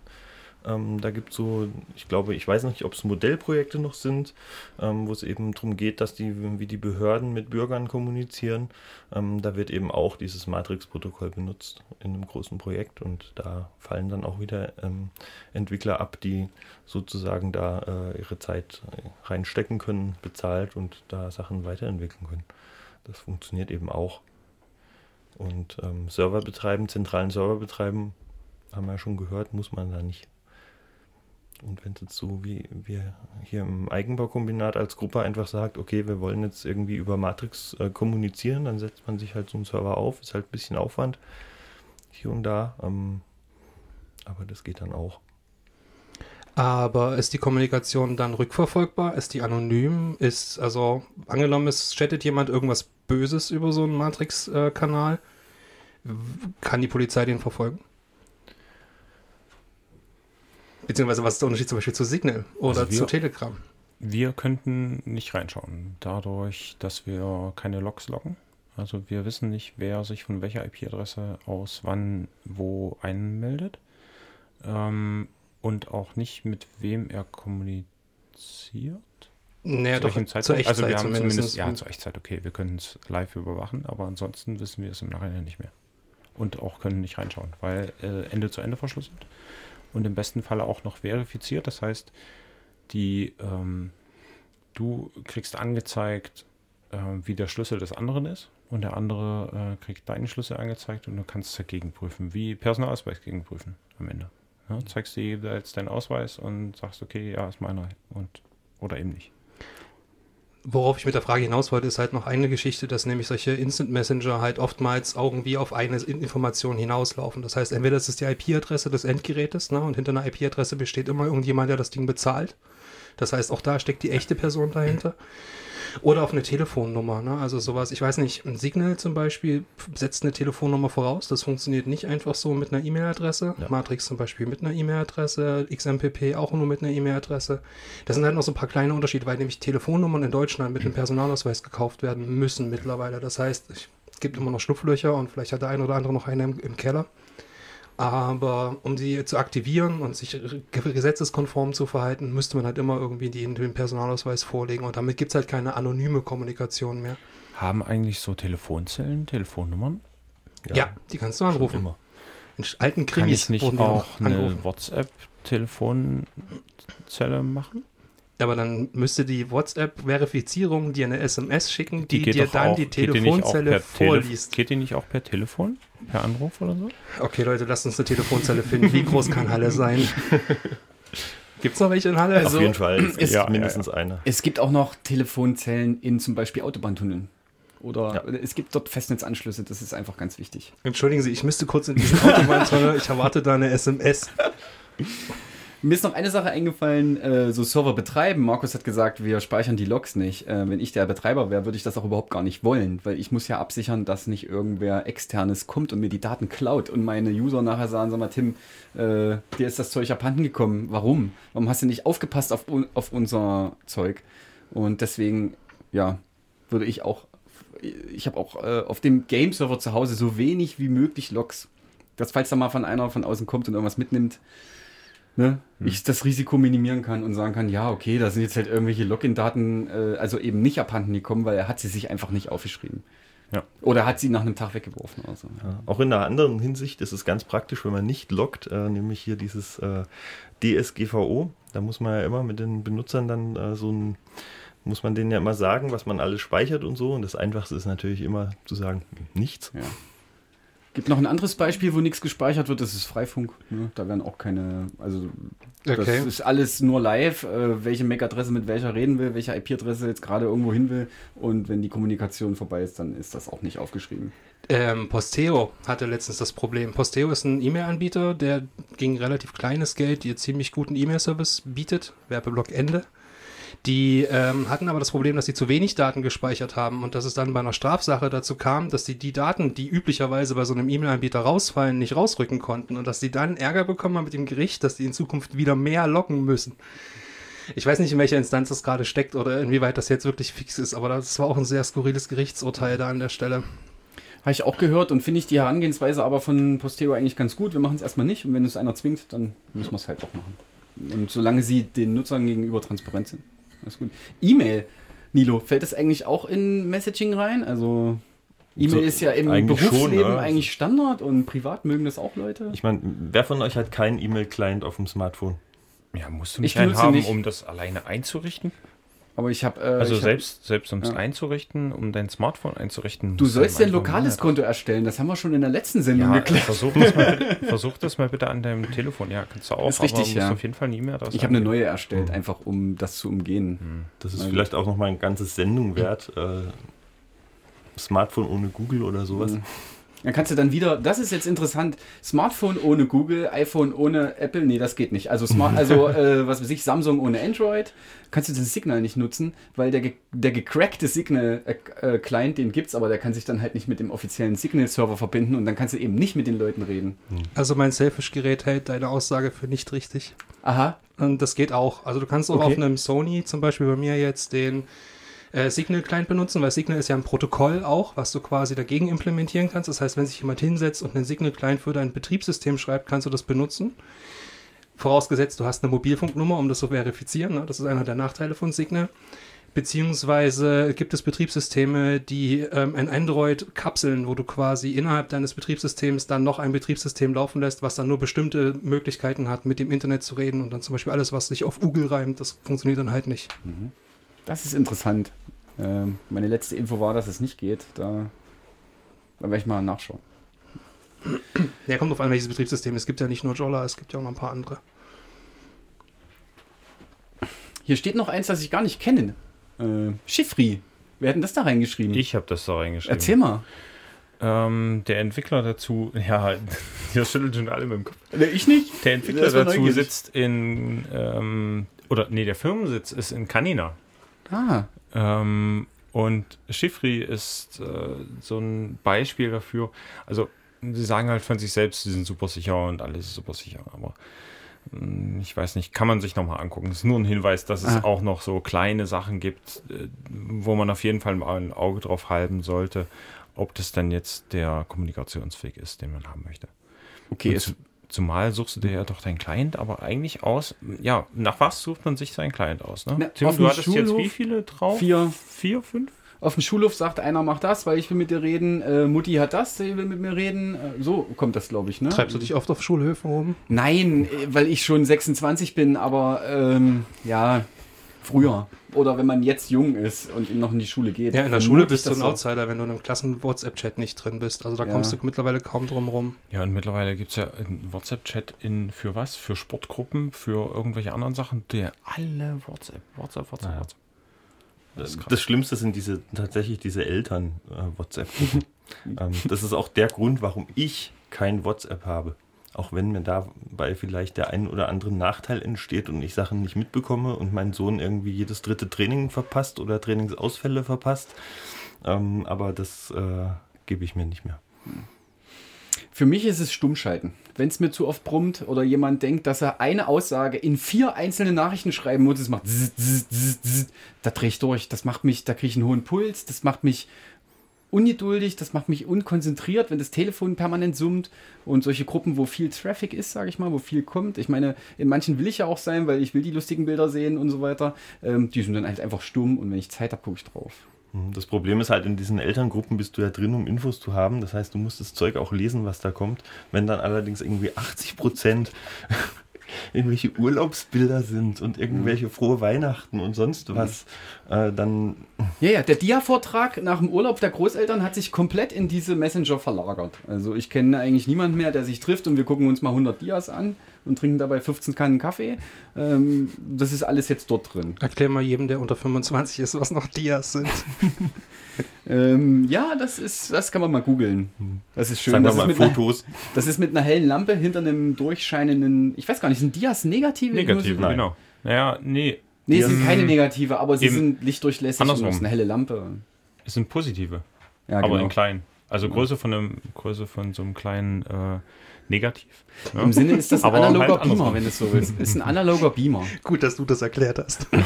ähm, da gibt es so, ich glaube, ich weiß noch nicht, ob es Modellprojekte noch sind, ähm, wo es eben darum geht, dass die, wie die Behörden mit Bürgern kommunizieren. Ähm, da wird eben auch dieses Matrix-Protokoll benutzt in einem großen Projekt und da fallen dann auch wieder ähm, Entwickler ab, die sozusagen da äh, ihre Zeit reinstecken können, bezahlt und da Sachen weiterentwickeln können. Das funktioniert eben auch. Und ähm, Server betreiben, zentralen Server betreiben, haben wir ja schon gehört, muss man da nicht. Und wenn es jetzt so wie wir hier im Eigenbaukombinat als Gruppe einfach sagt, okay, wir wollen jetzt irgendwie über Matrix äh, kommunizieren, dann setzt man sich halt so einen Server auf, ist halt ein bisschen Aufwand hier und da, ähm, aber das geht dann auch. Aber ist die Kommunikation dann rückverfolgbar? Ist die anonym? Ist, also, angenommen, es chattet jemand irgendwas Böses über so einen Matrix-Kanal, kann die Polizei den verfolgen? Beziehungsweise was ist der Unterschied zum Beispiel zu Signal oder Also wir- zu Telegram? Wir könnten nicht reinschauen, dadurch, dass wir keine Logs loggen. Also wir wissen nicht, wer sich von welcher IP-Adresse aus wann wo einmeldet. Ähm, und auch nicht, mit wem er kommuniziert. Naja, Zu doch, welchem zur Zeitpunkt? Echtzeit also wir haben zumindest. ja, zur Echtzeit, okay, wir können es live überwachen, aber ansonsten wissen wir es im Nachhinein nicht mehr. Und auch können nicht reinschauen, weil äh, Ende zu Ende verschlüsselt und im besten Falle auch noch verifiziert. Das heißt, die ähm, du kriegst angezeigt, äh, wie der Schlüssel des anderen ist und der andere äh, kriegt deinen Schlüssel angezeigt und du kannst dagegen prüfen, wie Personalausweis gegenprüfen am Ende. Ja, zeigst dir jetzt deinen Ausweis und sagst, okay, ja, ist meiner und oder eben nicht. Worauf ich mit der Frage hinaus wollte, ist halt noch eine Geschichte, dass nämlich solche Instant Messenger halt oftmals irgendwie auf eine In- Information hinauslaufen. Das heißt, entweder ist es die IP-Adresse des Endgerätes, ne, und hinter einer IP-Adresse besteht immer irgendjemand, der das Ding bezahlt. Das heißt, auch da steckt die echte Person dahinter. Oder auf eine Telefonnummer, ne? Also sowas, ich weiß nicht, ein Signal zum Beispiel setzt eine Telefonnummer voraus. Das funktioniert nicht einfach so mit einer E-Mail-Adresse. Ja. Matrix zum Beispiel mit einer E-Mail-Adresse, XMPP auch nur mit einer E-Mail-Adresse. Das sind halt noch so ein paar kleine Unterschiede, weil nämlich Telefonnummern in Deutschland mit einem Personalausweis gekauft werden müssen mittlerweile. Das heißt, es gibt immer noch Schlupflöcher und vielleicht hat der ein oder andere noch eine im, im Keller. Aber um sie zu aktivieren und sich gesetzeskonform zu verhalten, müsste man halt immer irgendwie die, den Personalausweis vorlegen. Und damit gibt es halt keine anonyme Kommunikation mehr. Haben eigentlich so Telefonzellen, Telefonnummern? Ja, die kannst du anrufen. Immer. In alten Kann Krimis ich nicht auch eine. WhatsApp-Telefonzelle machen? Aber dann müsste die WhatsApp-Verifizierung dir eine SMS schicken, die, dir doch dann auch- die Telefonzelle Tele- vorliest. Geht die nicht auch per Telefon? Per Anruf oder so? Okay, Leute, lasst uns eine Telefonzelle finden. Wie groß kann Halle sein? <laughs> Gibt es noch welche in Halle? Also- Auf jeden Fall. Es <clears throat> ist Ja, ja, mindestens einer. Es gibt auch noch Telefonzellen in zum Beispiel Autobahntunneln. Oder Ja. es gibt dort Festnetzanschlüsse, das ist einfach ganz wichtig. Entschuldigen Sie, ich müsste kurz in diesen Autobahntunnel. Ich erwarte da eine SMS. <laughs> Mir ist noch eine Sache eingefallen, äh, so Server betreiben. Markus hat gesagt, wir speichern die Logs nicht. Äh, wenn ich der Betreiber wäre, würde ich das auch überhaupt gar nicht wollen, weil ich muss ja absichern, dass nicht irgendwer externes kommt und mir die Daten klaut und meine User nachher sagen, sag mal, Tim, äh, dir ist das Zeug abhanden gekommen. Warum? Warum hast du nicht aufgepasst auf, auf unser Zeug? Und deswegen, ja, würde ich auch ich habe auch äh, auf dem Game-Server zu Hause so wenig wie möglich Logs. Dass falls da mal von einer von außen kommt und irgendwas mitnimmt, ne, ich das Risiko minimieren kann und sagen kann, ja, okay, da sind jetzt halt irgendwelche Login-Daten, äh, also eben nicht abhanden gekommen, weil er hat sie sich einfach nicht aufgeschrieben. Ja. Oder hat sie nach einem Tag weggeworfen oder so. Ja. Auch in einer anderen Hinsicht ist es ganz praktisch, wenn man nicht loggt, äh, nämlich hier dieses äh, DSGVO. Da muss man ja immer mit den Benutzern dann äh, so ein, muss man denen ja immer sagen, was man alles speichert und so. Und das Einfachste ist natürlich immer zu sagen, nichts. Ja. Gibt noch ein anderes Beispiel, wo nichts gespeichert wird, das ist Freifunk. Ne? Da werden auch keine, also das Okay. ist alles nur live, äh, welche MAC-Adresse mit welcher reden will, welche IP-Adresse jetzt gerade irgendwo hin will. Und wenn die Kommunikation vorbei ist, dann ist das auch nicht aufgeschrieben. Ähm, Posteo hatte letztens das Problem. Posteo ist ein E-Mail-Anbieter, der gegen relativ kleines Geld dir ziemlich guten E-Mail-Service bietet. Werbeblock Ende. Die ähm, hatten aber das Problem, dass sie zu wenig Daten gespeichert haben und dass es dann bei einer Strafsache dazu kam, dass sie die Daten, die üblicherweise bei so einem E-Mail-Anbieter rausfallen, nicht rausrücken konnten und dass sie dann Ärger bekommen haben mit dem Gericht, dass sie in Zukunft wieder mehr locken müssen. Ich weiß nicht, in welcher Instanz das gerade steckt oder inwieweit das jetzt wirklich fix ist, aber das war auch ein sehr skurriles Gerichtsurteil da an der Stelle. Habe ich auch gehört und finde ich die Herangehensweise aber von Posteo eigentlich ganz gut. Wir machen es erstmal nicht und wenn es einer zwingt, dann müssen wir es halt auch machen. Und solange sie den Nutzern gegenüber transparent sind. Alles gut. E-Mail, Nilo, fällt das eigentlich auch in Messaging rein? Also E-Mail So, ist ja im eigentlich schon, Berufsleben ne? eigentlich Standard und privat mögen das auch Leute. Ich meine, wer von euch hat keinen E-Mail-Client auf dem Smartphone? Ja, musst du Ich nicht einen benutze haben, nicht. um das alleine einzurichten? Aber ich habe. Äh, Also ich hab- selbst, selbst um es ja. einzurichten, um dein Smartphone einzurichten. Du sollst dir ein lokales Konto erstellen. Das haben wir schon in der letzten Sendung Ja, geklärt. versuch das, mal bitte, <laughs> versuch das mal bitte an deinem Telefon. Ja, kannst du auch, Ist richtig, ja. auf jeden Fall nie mehr das Ich habe eine neue erstellt, einfach um das zu umgehen. Das ist Also- vielleicht auch noch mal ein ganzes Sendung wert. Äh, Smartphone ohne Google oder sowas. Dann kannst du dann wieder, das ist jetzt interessant, Smartphone ohne Google, iPhone ohne Apple, nee, das geht nicht. Also, Smart, also <laughs> äh, was weiß ich, Samsung ohne Android, kannst du das Signal nicht nutzen, weil der, der gecrackte Signal-Client, den gibt's, aber der kann sich dann halt nicht mit dem offiziellen Signal-Server verbinden und dann kannst du eben nicht mit den Leuten reden. Also mein Selfish-Gerät hält deine Aussage für nicht richtig. Aha, Und das geht auch. Also du kannst auch Okay. auf einem Sony zum Beispiel bei mir jetzt den äh, Signal-Client benutzen, weil Signal ist ja ein Protokoll auch, was du quasi dagegen implementieren kannst. Das heißt, wenn sich jemand hinsetzt und einen Signal-Client für dein Betriebssystem schreibt, kannst du das benutzen. Vorausgesetzt, du hast eine Mobilfunknummer, um das zu verifizieren. Ne? Das ist einer der Nachteile von Signal. Beziehungsweise gibt es Betriebssysteme, die ähm, ein Android kapseln, wo du quasi innerhalb deines Betriebssystems dann noch ein Betriebssystem laufen lässt, was dann nur bestimmte Möglichkeiten hat, mit dem Internet zu reden und dann zum Beispiel alles, was sich auf Google reimt, das funktioniert dann halt nicht. Das ist interessant. Ähm, meine letzte Info war, dass es nicht geht. Da, da werde ich mal nachschauen. Ja, kommt auf an, welches Betriebssystem. Es gibt ja nicht nur Jolla, es gibt ja auch noch ein paar andere. Hier steht noch eins, das ich gar nicht kenne. Äh, Chiffri. Wer hat denn das da reingeschrieben? Ich habe das da reingeschrieben. Erzähl mal. Ähm, der Entwickler dazu, <laughs> ja, hier schüttelt schon alle mit dem Kopf. Ich nicht? Der Entwickler dazu neugierig. sitzt in, ähm, oder nee, der Firmensitz ist in Canina. Ah, Ähm, und Chiffri ist äh, so ein Beispiel dafür. Also, sie sagen halt von sich selbst, sie sind super sicher und alles ist super sicher, aber mh, ich weiß nicht, kann man sich nochmal angucken. Es ist nur ein Hinweis, dass es Ah. auch noch so kleine Sachen gibt, äh, wo man auf jeden Fall mal ein Auge drauf halten sollte, ob das dann jetzt der Kommunikationsweg ist, den man haben möchte. okay. Es, zumal suchst du dir ja doch deinen Client, aber eigentlich aus. Ja, nach was sucht man sich seinen Client aus? Ne? Na, Tim, auf du dem hattest jetzt Schulhof wie viele drauf? Vier. Vier, fünf? auf dem Schulhof sagt einer, mach das, weil ich will mit dir reden. Äh, Mutti hat das, sie will mit mir reden. Äh, so kommt das, glaube ich. Ne? Treibst du dich oft auf Schulhöfen rum? Nein, äh, weil ich schon 26 bin, aber ähm, ja, früher. Oder wenn man jetzt jung ist und noch in die Schule geht. Ja, in der Schule bist du ein so. Outsider, wenn du in einem Klassen-WhatsApp-Chat nicht drin bist. Also da Ja. kommst du mittlerweile kaum drum rum. Ja, und mittlerweile gibt es ja einen WhatsApp-Chat in für was? Für Sportgruppen, für irgendwelche anderen Sachen, der alle WhatsApp, WhatsApp, WhatsApp, Ja. WhatsApp. Das Das. Schlimmste sind diese tatsächlich diese Eltern-WhatsApp-Gruppen. <laughs> ähm, das ist auch der Grund, warum ich kein WhatsApp habe. Auch wenn mir dabei vielleicht der ein oder andere Nachteil entsteht und ich Sachen nicht mitbekomme und mein Sohn irgendwie jedes dritte Training verpasst oder Trainingsausfälle verpasst. Ähm, aber das äh, gebe ich mir nicht mehr. Für mich ist es Stummschalten. Wenn es mir zu oft brummt oder jemand denkt, dass er eine Aussage in vier einzelne Nachrichten schreiben muss, das macht zzz, zzz, zzz, da drehe ich durch. Das macht mich, da kriege ich einen hohen Puls, das macht mich ungeduldig, das macht mich unkonzentriert, wenn das Telefon permanent summt und solche Gruppen, wo viel Traffic ist, sage ich mal, wo viel kommt. Ich meine, in manchen will ich ja auch sein, weil ich will die lustigen Bilder sehen und so weiter. Ähm, die sind dann halt einfach stumm und wenn ich Zeit habe, gucke ich drauf. Das Problem ist halt, in diesen Elterngruppen bist du ja drin, um Infos zu haben. Das heißt, du musst das Zeug auch lesen, was da kommt. Wenn dann allerdings irgendwie 80 Prozent irgendwelche Urlaubsbilder sind und irgendwelche frohe Weihnachten und sonst was, äh, dann Ja, ja, der Dia-Vortrag nach dem Urlaub der Großeltern hat sich komplett in diese Messenger verlagert. Also ich kenne eigentlich niemanden mehr, der sich trifft und wir gucken uns mal 100 Dias an und trinken dabei 15 Kannen Kaffee. Ähm, das ist alles jetzt dort drin. Erklär mal jedem, der unter 25 ist, was noch Dias sind. <laughs> Ähm, ja, das ist, das kann man mal googeln. Das ist schön. sagen wir das, ist mal mit einer, Fotos. das ist mit einer hellen Lampe hinter einem durchscheinenden, ich weiß gar nicht, sind Dias negative? Negativ, Nein. genau. Naja, nee, Nee, es sind keine negative, aber sie sind lichtdurchlässig andersrum. und es ist eine helle Lampe. es sind positive, Ja, aber genau. in klein. Also Größe von einem, Größe von so einem kleinen äh, Negativ. Ja? Im Sinne ist das ein analoger halt. Beamer, wenn du es so willst. Ist ein analoger Beamer. <laughs> Gut, dass du das erklärt hast. <laughs>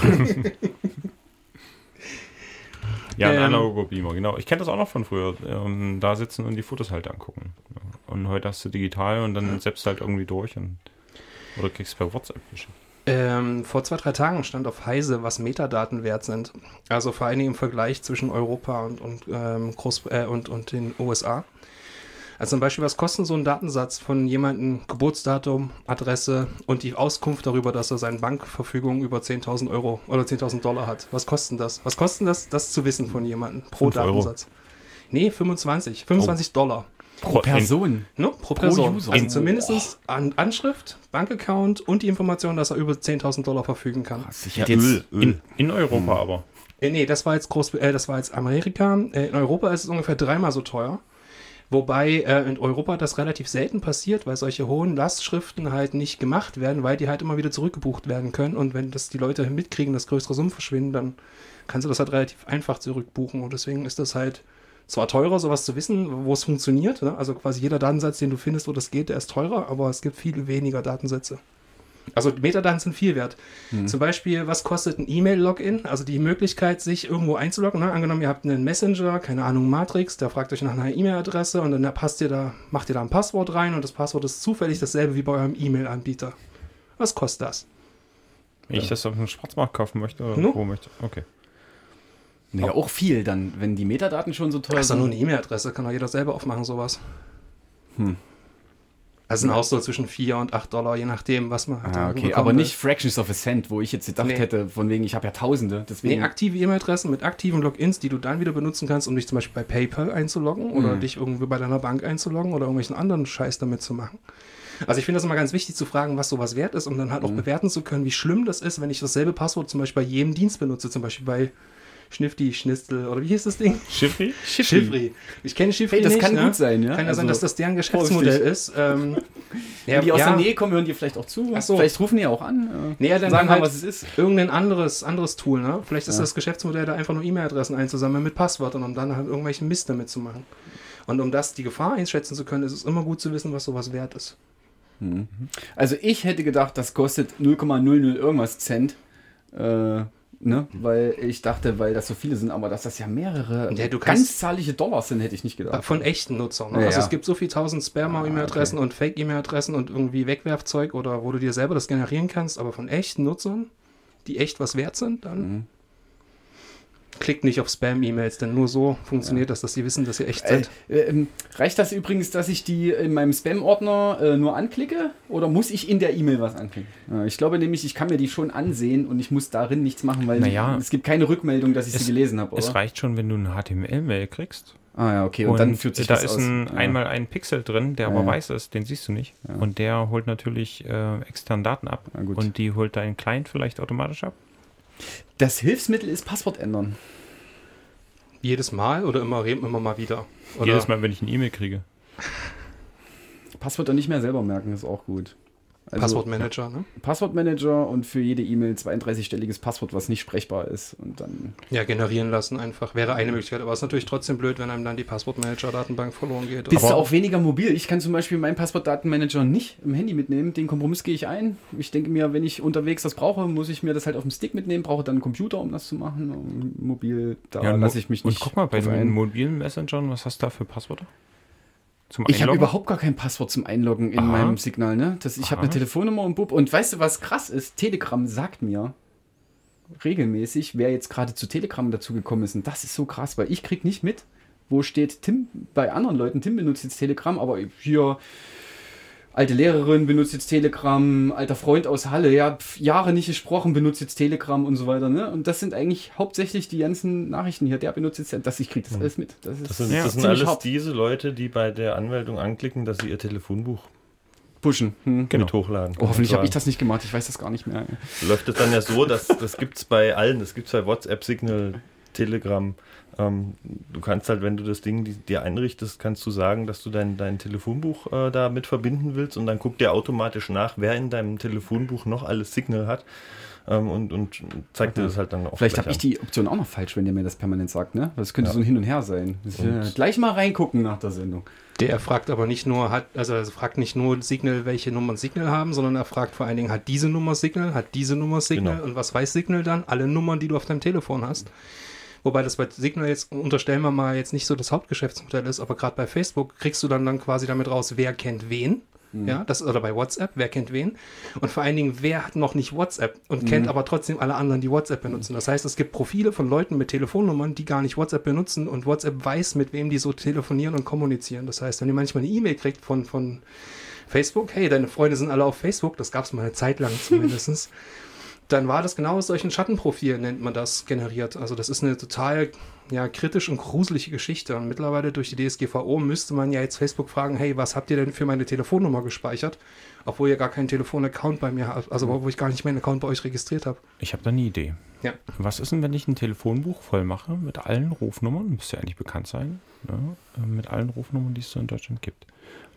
Ja, ein Ähm, analoger Beamer, genau. Ich kenne das auch noch von früher. Ähm, da sitzen und die Fotos halt angucken. Und heute hast du digital und dann selbst halt irgendwie durch und oder kriegst per WhatsApp geschickt. Ähm, vor zwei, drei Tagen stand auf Heise, was Metadaten wert sind. Also vor allen Dingen im Vergleich zwischen Europa und, und, ähm, Groß äh, und, und den USA. Also zum Beispiel, was kostet so ein Datensatz von jemandem Geburtsdatum, Adresse und die Auskunft darüber, dass er seine Bankverfügung über 10.000 Euro oder 10.000 Dollar hat? Was kostet das? Was kostet das, das zu wissen von jemandem pro Fünf Euro. Datensatz? Nee, 25. 25 Dollar. Pro Person. Ne? Pro Person. User. Also Oh. zumindest an Anschrift, Bankaccount und die Information, dass er über 10.000 Dollar verfügen kann. Ich hätte jetzt, Öl, Öl. In, in Europa aber. Äh, nee, das war jetzt Groß, äh, das war jetzt Amerika. Äh, in Europa ist es ungefähr dreimal so teuer. Wobei äh, in Europa das relativ selten passiert, weil solche hohen Lastschriften halt nicht gemacht werden, weil die halt immer wieder zurückgebucht werden können. Und wenn das die Leute mitkriegen, dass größere Summen verschwinden, dann kannst du das halt relativ einfach zurückbuchen. Und deswegen ist das halt zwar teurer, sowas zu wissen, wo es funktioniert. Ne? Also quasi jeder Datensatz, den du findest, wo das geht, der ist teurer, aber es gibt viel weniger Datensätze. Also Metadaten sind viel wert. Zum Beispiel, was kostet ein E-Mail-Login? Also die Möglichkeit, sich irgendwo einzuloggen. Ne? Angenommen, ihr habt einen Messenger, keine Ahnung, Matrix, der fragt euch nach einer E-Mail-Adresse und dann passt ihr da, macht ihr da ein Passwort rein und das Passwort ist zufällig dasselbe wie bei eurem E-Mail-Anbieter. Was kostet das? Wenn ich das auf dem Schwarzmarkt kaufen möchte oder No. wo möchte. Okay. nee, auch viel dann, wenn die Metadaten schon so teuer Das ist doch nur sind. eine E-Mail-Adresse, kann doch jeder selber aufmachen, sowas. Also sind auch so zwischen 4 und 8 Dollar, je nachdem, was man halt Ah, okay, aber nicht Fractions of a Cent, wo ich jetzt gedacht Nee. hätte, von wegen, ich habe ja Tausende. Deswegen, Nee, aktive E-Mail-Adressen mit aktiven Logins, die du dann wieder benutzen kannst, um dich zum Beispiel bei PayPal einzuloggen oder Mhm. dich irgendwie bei deiner Bank einzuloggen oder irgendwelchen anderen Scheiß damit zu machen. Also ich finde das immer ganz wichtig zu fragen, was sowas wert ist, um dann halt auch bewerten zu können, wie schlimm das ist, wenn ich dasselbe Passwort zum Beispiel bei jedem Dienst benutze, zum Beispiel bei Schnifty, Schnistel oder wie hieß das Ding? Schiffri? Schiffri. Ich kenne Schiffri Hey, das nicht, kann ne? gut sein, ja? Kann ja sein, Also, dass das deren Geschäftsmodell ist. Ähm, <laughs> ja, Wenn die aus ja, der Nähe kommen, hören die vielleicht auch zu. Ach so. Vielleicht rufen die auch an. äh, Nee, dann sagen halt mal, was es ist. irgendein anderes, anderes Tool, ne? Vielleicht ist Ja. das Geschäftsmodell da einfach nur E-Mail-Adressen einzusammeln mit Passwörtern und dann halt irgendwelchen Mist damit zu machen. Und um das die Gefahr einschätzen zu können, ist es immer gut zu wissen, was sowas wert ist. Also ich hätte gedacht, das kostet 0,00 irgendwas Cent. Äh, ne? Weil ich dachte, weil das so viele sind, aber dass das ja mehrere Ja, du kannst- ganzzahlige Dollars sind, hätte ich nicht gedacht. Von echten Nutzern. Ne? Ja, also ja. es gibt so viel tausend Spam-E-Mail-Adressen und Fake-E-Mail-Adressen und irgendwie Wegwerfzeug oder wo du dir selber das generieren kannst, aber von echten Nutzern, die echt was wert sind, dann Mhm. Klickt nicht auf Spam-E-Mails, denn nur so funktioniert das, dass sie wissen, dass sie echt Äh, sind. äh, ähm, reicht das übrigens, dass ich die in meinem Spam-Ordner äh, nur anklicke oder muss ich in der E-Mail was anklicken? Ja, ich glaube nämlich, ich kann mir die schon ansehen und ich muss darin nichts machen, weil Naja. es gibt keine Rückmeldung, dass ich Es- sie gelesen habe, Es reicht schon, wenn du eine HTML-Mail kriegst. Ah ja, okay, und, dann führt sich da das ist aus. ein, Ja. einmal ein Pixel drin, der Ja, aber ja. weiß ist, den siehst du nicht. Und der holt natürlich äh, extern Daten ab. Na gut. Und die holt dein Client vielleicht automatisch ab. Das Hilfsmittel ist Passwort ändern. Jedes Mal oder immer, immer mal wieder? Oder Jedes Mal, wenn ich eine E-Mail kriege. Passwörter nicht mehr selber merken, ist auch gut. Also, Passwortmanager, ne? Passwortmanager und für jede E-Mail 32-stelliges Passwort, was nicht sprechbar ist. Und dann. Ja, generieren lassen einfach. Wäre eine Möglichkeit. Aber es ist natürlich trotzdem blöd, wenn einem dann die Passwortmanager-Datenbank verloren geht. Bist Aber du auch weniger mobil? Ich kann zum Beispiel meinen Passwortdatenmanager nicht im Handy mitnehmen. Den Kompromiss gehe ich ein. Ich denke mir, wenn ich unterwegs das brauche, muss ich mir das halt auf dem Stick mitnehmen. Brauche dann einen Computer, um das zu machen. Und mobil, da Ja, lasse ich mich nicht. Und guck mal, bei den mobilen Messengern, was hast du da für Passwörter? Zum Ich habe überhaupt gar kein Passwort zum Einloggen in Aha. meinem Signal. Ne? Das, ich habe eine Telefonnummer und Bub. Und weißt du, was krass ist? Telegram sagt mir regelmäßig, wer jetzt gerade zu Telegram dazugekommen ist. Und das ist so krass, weil ich krieg nicht mit, wo steht Tim bei anderen Leuten. Tim benutzt jetzt Telegram, aber hier alte Lehrerin benutzt jetzt Telegram, alter Freund aus Halle, ja, pf, Jahre nicht gesprochen, benutzt jetzt Telegram und so weiter. Ne? Und das sind eigentlich hauptsächlich die ganzen Nachrichten hier. Der benutzt jetzt, das, ich krieg das alles mit. Das ist Das sind, Ja, das sind alles hart. diese Leute, die bei der Anmeldung anklicken, dass sie ihr Telefonbuch pushen. Hm. Genau. mit hochladen. Oh, hoffentlich habe ich das nicht gemacht. Ich weiß das gar nicht mehr. Läuft es dann ja so, dass das gibt es bei allen. Das gibt es bei WhatsApp, Signal, Telegram. Ähm, du kannst halt, wenn du das Ding die- dir einrichtest, kannst du sagen, dass du dein, dein Telefonbuch äh, da mit verbinden willst und dann guckt der automatisch nach, wer in deinem Telefonbuch noch alles Signal hat ähm, und, und zeigt dir das halt dann auch. Vielleicht habe ich die Option auch noch falsch, wenn der mir das permanent sagt. Ne? Das könnte Ja. so ein Hin und Her sein. Und- gleich mal reingucken nach der Sendung. der fragt aber nicht nur, hat, also er fragt nicht nur Signal, welche Nummern Signal haben, sondern er fragt vor allen Dingen, hat diese Nummer Signal, hat diese Nummer Signal Genau. und was weiß Signal dann? Alle Nummern, die du auf deinem Telefon hast. Wobei das bei Signal jetzt, unterstellen wir mal, jetzt nicht so das Hauptgeschäftsmodell ist, aber gerade bei Facebook kriegst du dann, dann quasi damit raus, wer kennt wen. Ja, das oder bei WhatsApp, wer kennt wen? Und vor allen Dingen, wer hat noch nicht WhatsApp und kennt aber trotzdem alle anderen, die WhatsApp benutzen. Das heißt, es gibt Profile von Leuten mit Telefonnummern, die gar nicht WhatsApp benutzen und WhatsApp weiß, mit wem die so telefonieren und kommunizieren. Das heißt, wenn ihr manchmal eine E-Mail kriegt von, von Facebook, hey, deine Freunde sind alle auf Facebook, das gab es mal eine Zeit lang <laughs> zumindest, dann war das genau aus solchen Schattenprofilen, nennt man das, generiert. Also das ist eine total ja, kritisch und gruselige Geschichte. Und mittlerweile durch die DSGVO müsste man ja jetzt Facebook fragen, hey, was habt ihr denn für meine Telefonnummer gespeichert? Obwohl ihr gar keinen Telefonaccount bei mir habt, also wo ich gar nicht meinen Account bei euch registriert habe. Ich habe da eine Idee. Ja. Was ist denn, wenn ich ein Telefonbuch voll mache mit allen Rufnummern? Müsste ja eigentlich bekannt sein. Ja, äh, mit allen Rufnummern, die es so in Deutschland gibt.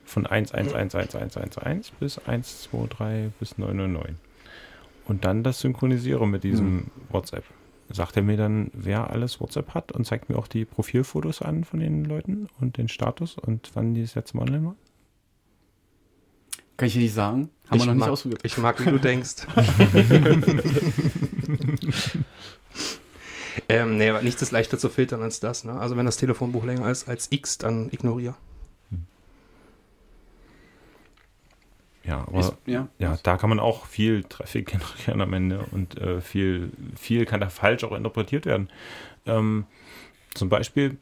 Von 1111111 bis 123 bis 999. Und dann das synchronisiere mit diesem WhatsApp. Sagt er mir dann, wer alles WhatsApp hat und zeigt mir auch die Profilfotos an von den Leuten und den Status und wann die das letzte Mal online war? Kann ich dir nicht sagen. Haben wir ich noch nicht mag, ausprobiert. Ich mag, wie du denkst. <laughs> ähm, nee, aber nichts ist leichter zu filtern als das. Ne? Also wenn das Telefonbuch länger ist als X, dann ignoriere. Ja, aber Ist- ja. Ja, da kann man auch viel Traffic <laughs> generieren am Ende und äh, viel, viel kann da falsch auch interpretiert werden. Ähm, zum Beispiel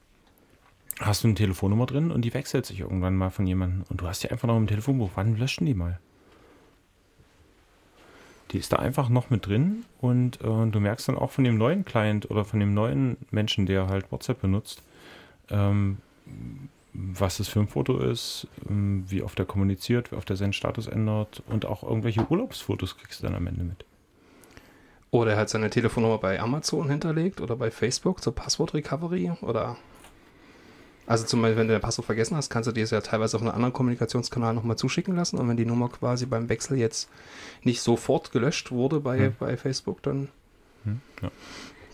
hast du eine Telefonnummer drin und die wechselt sich irgendwann mal von jemandem und du hast die einfach noch im Telefonbuch. Wann löschen die mal? Die ist da einfach noch mit drin und äh, du merkst dann auch von dem neuen Client oder von dem neuen Menschen, der halt WhatsApp benutzt, ähm, was es für ein Foto ist, ähm, wie oft er kommuniziert, wie oft er seinen Status ändert und auch irgendwelche Urlaubsfotos kriegst du dann am Ende mit. Oder er hat seine Telefonnummer bei Amazon hinterlegt oder bei Facebook zur Passwort-Recovery oder. Also zum Beispiel, wenn du dein Passwort vergessen hast, kannst du dir es ja teilweise auf einen anderen Kommunikationskanal nochmal zuschicken lassen. Und wenn die Nummer quasi beim Wechsel jetzt nicht sofort gelöscht wurde bei, Hm. bei Facebook, dann Hm, ja.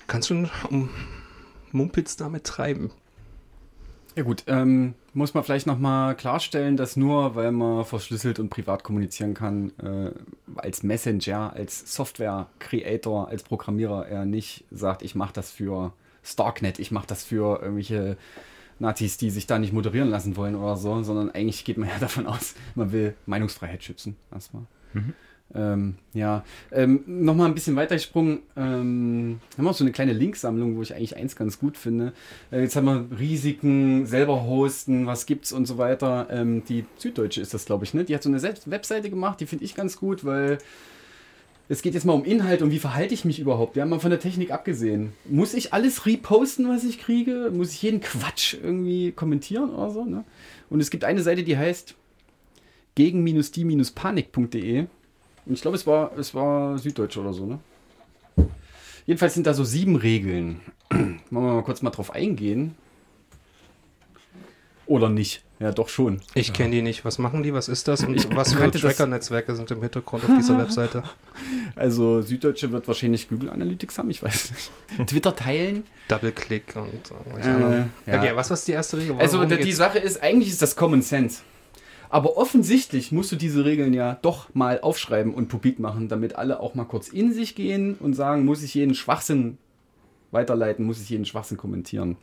kannst du um Mumpitz damit treiben. Ja gut, ähm, muss man vielleicht nochmal klarstellen, dass nur weil man verschlüsselt und privat kommunizieren kann, äh, als Messenger, als Software-Creator, als Programmierer er nicht sagt, ich mache das für Starknet, ich mache das für irgendwelche Nazis, die sich da nicht moderieren lassen wollen oder so, sondern eigentlich geht man <laughs> ja davon aus, man will Meinungsfreiheit schützen. Erstmal. Mhm. Ähm, ja, ähm, nochmal ein bisschen weitergesprungen. Ähm, haben wir auch so eine kleine Linksammlung, wo ich eigentlich eins ganz gut finde. Äh, jetzt haben wir Risiken, selber hosten, was gibt's und so weiter. Ähm, die Süddeutsche ist das, glaube ich, ne? Die hat so eine Selbst Webseite gemacht, die finde ich ganz gut, weil es geht jetzt mal um Inhalt und wie verhalte ich mich überhaupt. Wir haben mal von der Technik abgesehen. Muss ich alles reposten, was ich kriege? Muss ich jeden Quatsch irgendwie kommentieren oder so? Ne? Und es gibt eine Seite, die heißt gegen-die-panik.de. Und ich glaube, es war, es war Süddeutsch oder so, ne? Jedenfalls sind da so sieben Regeln. <clears throat> Wollen wir mal kurz mal drauf eingehen. Oder nicht? Ja, doch schon. Ich kenne die nicht. Was machen die? Was ist das? Und Ich was für Tracker-Netzwerke sind im Hintergrund auf dieser <laughs> Webseite? Also Süddeutsche wird wahrscheinlich Google Analytics haben, ich weiß nicht. <laughs> Twitter teilen. Double-Click und äh, ja. Okay, was war die erste Regel? Also Worum die geht's? Sache ist, eigentlich ist das Common Sense. Aber offensichtlich musst du diese Regeln ja doch mal aufschreiben und publik machen, damit alle auch mal kurz in sich gehen und sagen, muss ich jeden Schwachsinn weiterleiten, muss ich jeden Schwachsinn kommentieren.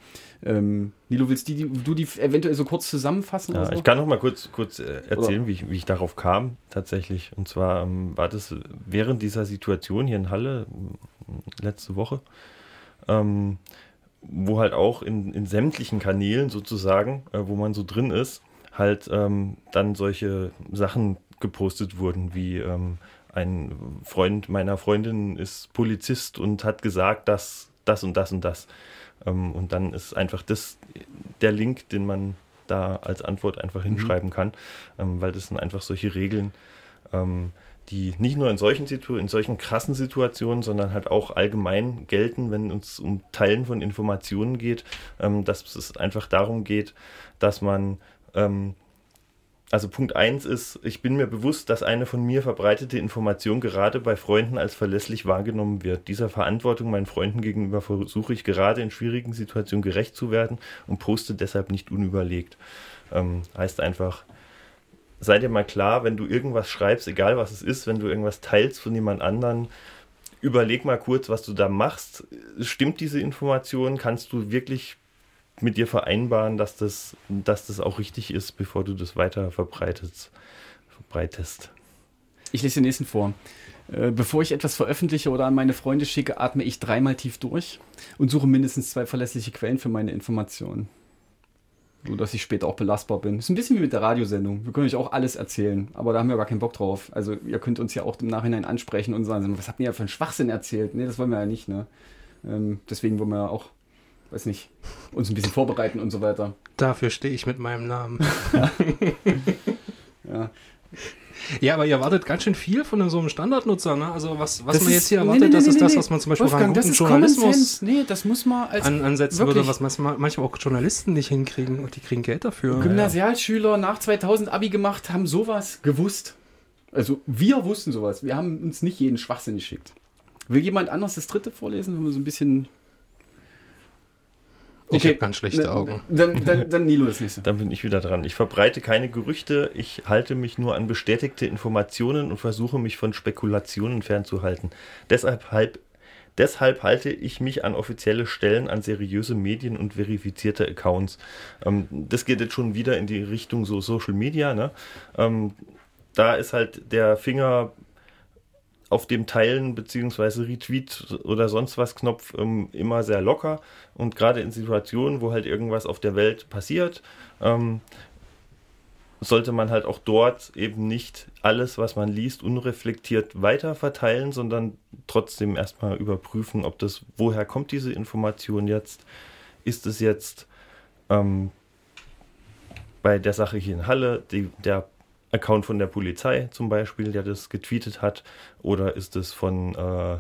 Ähm, Nilo, willst die, du die eventuell so kurz zusammenfassen? Ja, ich kann noch mal kurz, kurz äh, erzählen, wie ich, wie ich darauf kam, tatsächlich. Und zwar ähm, war das während dieser Situation hier in Halle letzte Woche, ähm, wo halt auch in, in sämtlichen Kanälen sozusagen, äh, wo man so drin ist, halt ähm, dann solche Sachen gepostet wurden, wie ähm, ein Freund meiner Freundin ist Polizist und hat gesagt, dass das und das und das. Ähm, und dann ist einfach das der Link, den man da als Antwort einfach hinschreiben kann, ähm, weil das sind einfach solche Regeln, ähm, die nicht nur in solchen, Situ in solchen krassen Situationen, sondern halt auch allgemein gelten, wenn es um Teilen von Informationen geht, ähm, dass es einfach darum geht, dass man ähm, also Punkt 1 ist, ich bin mir bewusst, dass eine von mir verbreitete Information gerade bei Freunden als verlässlich wahrgenommen wird. Dieser Verantwortung meinen Freunden gegenüber versuche ich gerade in schwierigen Situationen gerecht zu werden und poste deshalb nicht unüberlegt. Ähm, heißt einfach, sei dir mal klar, wenn du irgendwas schreibst, egal was es ist, wenn du irgendwas teilst von jemand anderen, überleg mal kurz, was du da machst. Stimmt diese Information? Kannst du wirklich mit dir vereinbaren, dass das, dass das auch richtig ist, bevor du das weiter verbreitest? verbreitest. Ich lese den nächsten vor. Äh, Bevor ich etwas veröffentliche oder an meine Freunde schicke, atme ich dreimal tief durch und suche mindestens zwei verlässliche Quellen für meine Informationen. So dass ich später auch belastbar bin. Ist ein bisschen wie mit der Radiosendung. Wir können euch auch alles erzählen, aber da haben wir gar keinen Bock drauf. Also ihr könnt uns ja auch im Nachhinein ansprechen und sagen, was habt ihr ja für einen Schwachsinn erzählt? Nee, das wollen wir ja nicht, ne? Ähm, deswegen wollen wir ja auch, weiß nicht, uns ein bisschen vorbereiten und so weiter. Dafür stehe ich mit meinem Namen. <laughs> Ja. Ja, aber ihr erwartet ganz schön viel von so einem Standardnutzer, ne? Also was, was Das man ist- jetzt hier nee, erwartet, nee, das nee, ist nee, das, nee. was man zum Beispiel Wolfgang, an das guten Journalismus. Nee, das muss man als an, ansetzen wirklich- würde, was manchmal, manchmal auch Journalisten nicht hinkriegen und die kriegen Geld dafür. Gymnasialschüler nach 2000 Abi gemacht haben sowas gewusst. Also wir wussten sowas. Wir haben uns nicht jeden Schwachsinn geschickt. Will jemand anders das dritte vorlesen, wenn wir so ein bisschen. Ich Okay. habe ganz schlechte Dann- Augen. Dann, dann, dann Nilo das nächste. Dann bin ich wieder dran. Ich verbreite keine Gerüchte, ich halte mich nur an bestätigte Informationen und versuche mich von Spekulationen fernzuhalten. Deshalb, halb, deshalb halte ich mich an offizielle Stellen, an seriöse Medien und verifizierte Accounts. Ähm, das geht jetzt schon wieder in die Richtung so Social Media. Ne? Ähm, da ist halt der Finger auf dem Teilen beziehungsweise Retweet oder sonst was Knopf ähm, immer sehr locker und gerade in Situationen, wo halt irgendwas auf der Welt passiert, ähm, sollte man halt auch dort eben nicht alles, was man liest, unreflektiert weiter verteilen, sondern trotzdem erstmal überprüfen, ob das, woher kommt diese Information jetzt? Ist es jetzt ähm, bei der Sache hier in Halle die, der Account von der Polizei zum Beispiel, der das getweetet hat, oder ist es von äh,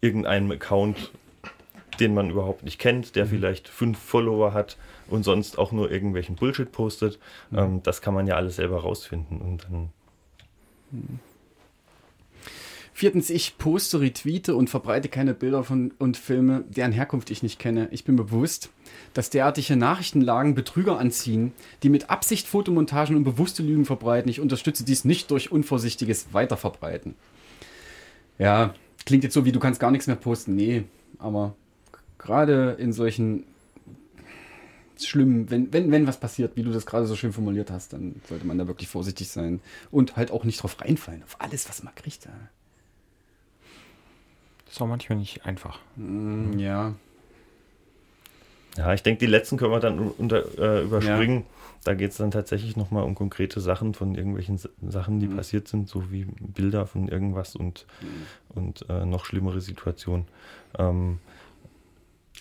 irgendeinem Account, den man überhaupt nicht kennt, der vielleicht fünf Follower hat und sonst auch nur irgendwelchen Bullshit postet. Ähm, das kann man ja alles selber rausfinden und dann Viertens, ich poste, retweete und verbreite keine Bilder von und Filme, deren Herkunft ich nicht kenne. Ich bin bewusst, dass derartige Nachrichtenlagen Betrüger anziehen, die mit Absicht Fotomontagen und bewusste Lügen verbreiten. Ich unterstütze dies nicht durch unvorsichtiges Weiterverbreiten. Ja, klingt jetzt so wie du kannst gar nichts mehr posten. Nee, aber gerade in solchen schlimmen, wenn, wenn, wenn was passiert, wie du das gerade so schön formuliert hast, dann sollte man da wirklich vorsichtig sein und halt auch nicht drauf reinfallen, auf alles, was man kriegt. Ja. Das ist auch manchmal nicht einfach. Mm, Ja. Ja, ich denke, die letzten können wir dann unter, äh, überspringen. Da geht es dann tatsächlich nochmal um konkrete Sachen von irgendwelchen S- Sachen, die Mhm. passiert sind, so wie Bilder von irgendwas und, und äh, noch schlimmere Situationen. Ähm,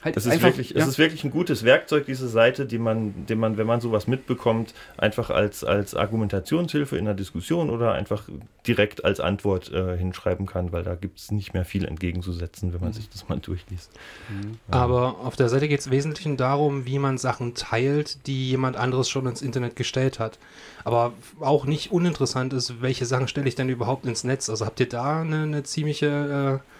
Halt Es ist, einfach, wirklich, ja. es ist wirklich ein gutes Werkzeug, diese Seite, die man, den man, wenn man sowas mitbekommt, einfach als, als Argumentationshilfe in der Diskussion oder einfach direkt als Antwort äh, hinschreiben kann, weil da gibt es nicht mehr viel entgegenzusetzen, wenn man sich das mal durchliest. Aber auf der Seite geht es im Wesentlichen darum, wie man Sachen teilt, die jemand anderes schon ins Internet gestellt hat. Aber auch nicht uninteressant ist, welche Sachen stelle ich denn überhaupt ins Netz? Also habt ihr da eine, eine ziemliche äh,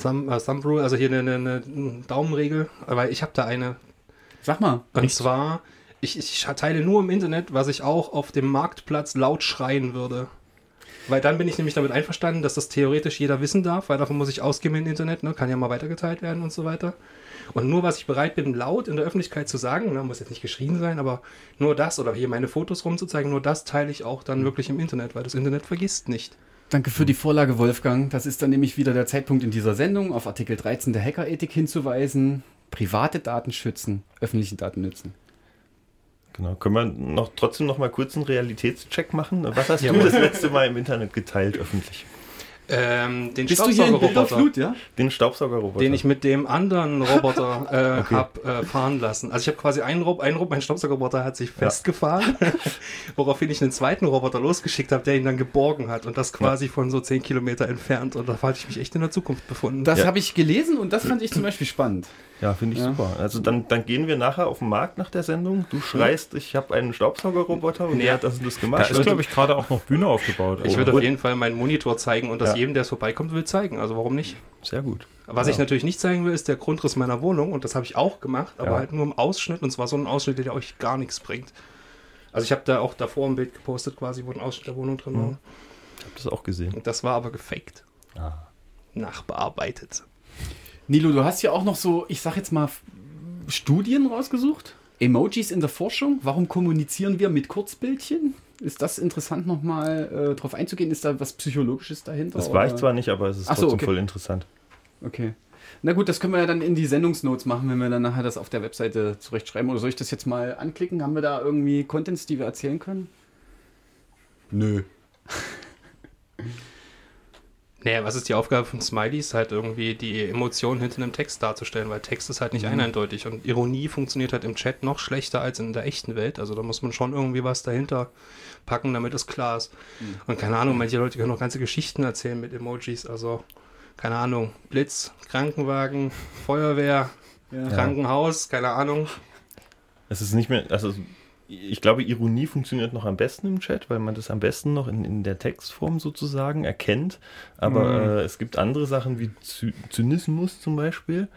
Thumb, äh, Thumb Rule, also hier eine, eine, eine Daumenregel? Weil ich habe da eine. Sag mal. Und zwar, ich, ich teile nur im Internet, was ich auch auf dem Marktplatz laut schreien würde. Weil dann bin ich nämlich damit einverstanden, dass das theoretisch jeder wissen darf, weil davon muss ich ausgehen im Internet, ne? kann ja mal weitergeteilt werden und so weiter. Und nur was ich bereit bin, laut in der Öffentlichkeit zu sagen, ne? muss jetzt nicht geschrien sein, aber nur das oder hier meine Fotos rumzuzeigen, nur das teile ich auch dann wirklich im Internet, weil das Internet vergisst nicht. Danke für die Vorlage, Wolfgang. Das ist dann nämlich wieder der Zeitpunkt in dieser Sendung, auf Artikel 13 der Hackerethik hinzuweisen. Private Daten schützen, öffentliche Daten nützen. Genau. Können wir noch trotzdem noch mal kurz einen Realitätscheck machen? Was hast du Jawohl. das letzte Mal im Internet geteilt, öffentlich? Ähm, den Bist du hier in Staubsaugerroboter. Ja? Den Staubsaugerroboter. den ich mit dem anderen Roboter <laughs> äh, Okay. hab äh, fahren lassen. Also ich habe quasi einen Roboter, einen Rob mein Staubsaugerroboter hat sich festgefahren, <laughs> woraufhin ich einen zweiten Roboter losgeschickt habe, der ihn dann geborgen hat und das quasi von so 10 Kilometer entfernt. Und da hatte ich mich echt in der Zukunft befunden. Das Ja. habe ich gelesen und das fand ich zum Beispiel spannend. Ja, finde ich Ja. super. Also dann, dann gehen wir nachher auf den Markt nach der Sendung. Du schreist, ich habe einen Staubsaugerroboter und Nee. der hat das und das Da gemacht. ist, glaube ich, gerade auch noch Bühne aufgebaut. ich würde auf und- jeden Fall meinen Monitor zeigen und das Ja. jedem, der es vorbeikommt, will zeigen. Also warum nicht? Sehr gut. Was ich natürlich nicht zeigen will, ist der Grundriss meiner Wohnung und das habe ich auch gemacht, aber Ja. halt nur im Ausschnitt und zwar so ein Ausschnitt, der euch gar nichts bringt. Also ich habe da auch davor ein Bild gepostet, quasi, wo ein Ausschnitt der Wohnung drin war. Ich habe das auch gesehen. Und das war aber gefaked. Ah. Nachbearbeitet. Nilo, du hast ja auch noch so, ich sag jetzt mal, Studien rausgesucht. Emojis in der Forschung. Warum kommunizieren wir mit Kurzbildchen? Ist das interessant, nochmal äh, drauf einzugehen? Ist da was Psychologisches dahinter? Das war ich zwar nicht, aber es ist Ach so, trotzdem okay. voll interessant. Okay. Na gut, das können wir ja dann in die Sendungsnotes machen, wenn wir dann nachher das auf der Webseite zurechtschreiben. Oder soll ich das jetzt mal anklicken? Haben wir da irgendwie Contents, die wir erzählen können? Nö. Naja, was ist die Aufgabe von Smileys? Halt irgendwie die Emotionen hinter einem Text darzustellen, weil Text ist halt nicht eindeutig und Ironie funktioniert halt im Chat noch schlechter als in der echten Welt. Also da muss man schon irgendwie was dahinter packen, damit es klar ist. Und keine Ahnung, manche Leute können noch ganze Geschichten erzählen mit Emojis. Also, keine Ahnung, Blitz, Krankenwagen, Feuerwehr, Krankenhaus, keine Ahnung. Es ist nicht mehr, also ich glaube, Ironie funktioniert noch am besten im Chat, weil man das am besten noch in, in der Textform sozusagen erkennt. Aber äh, es gibt andere Sachen wie Zy Zynismus zum Beispiel.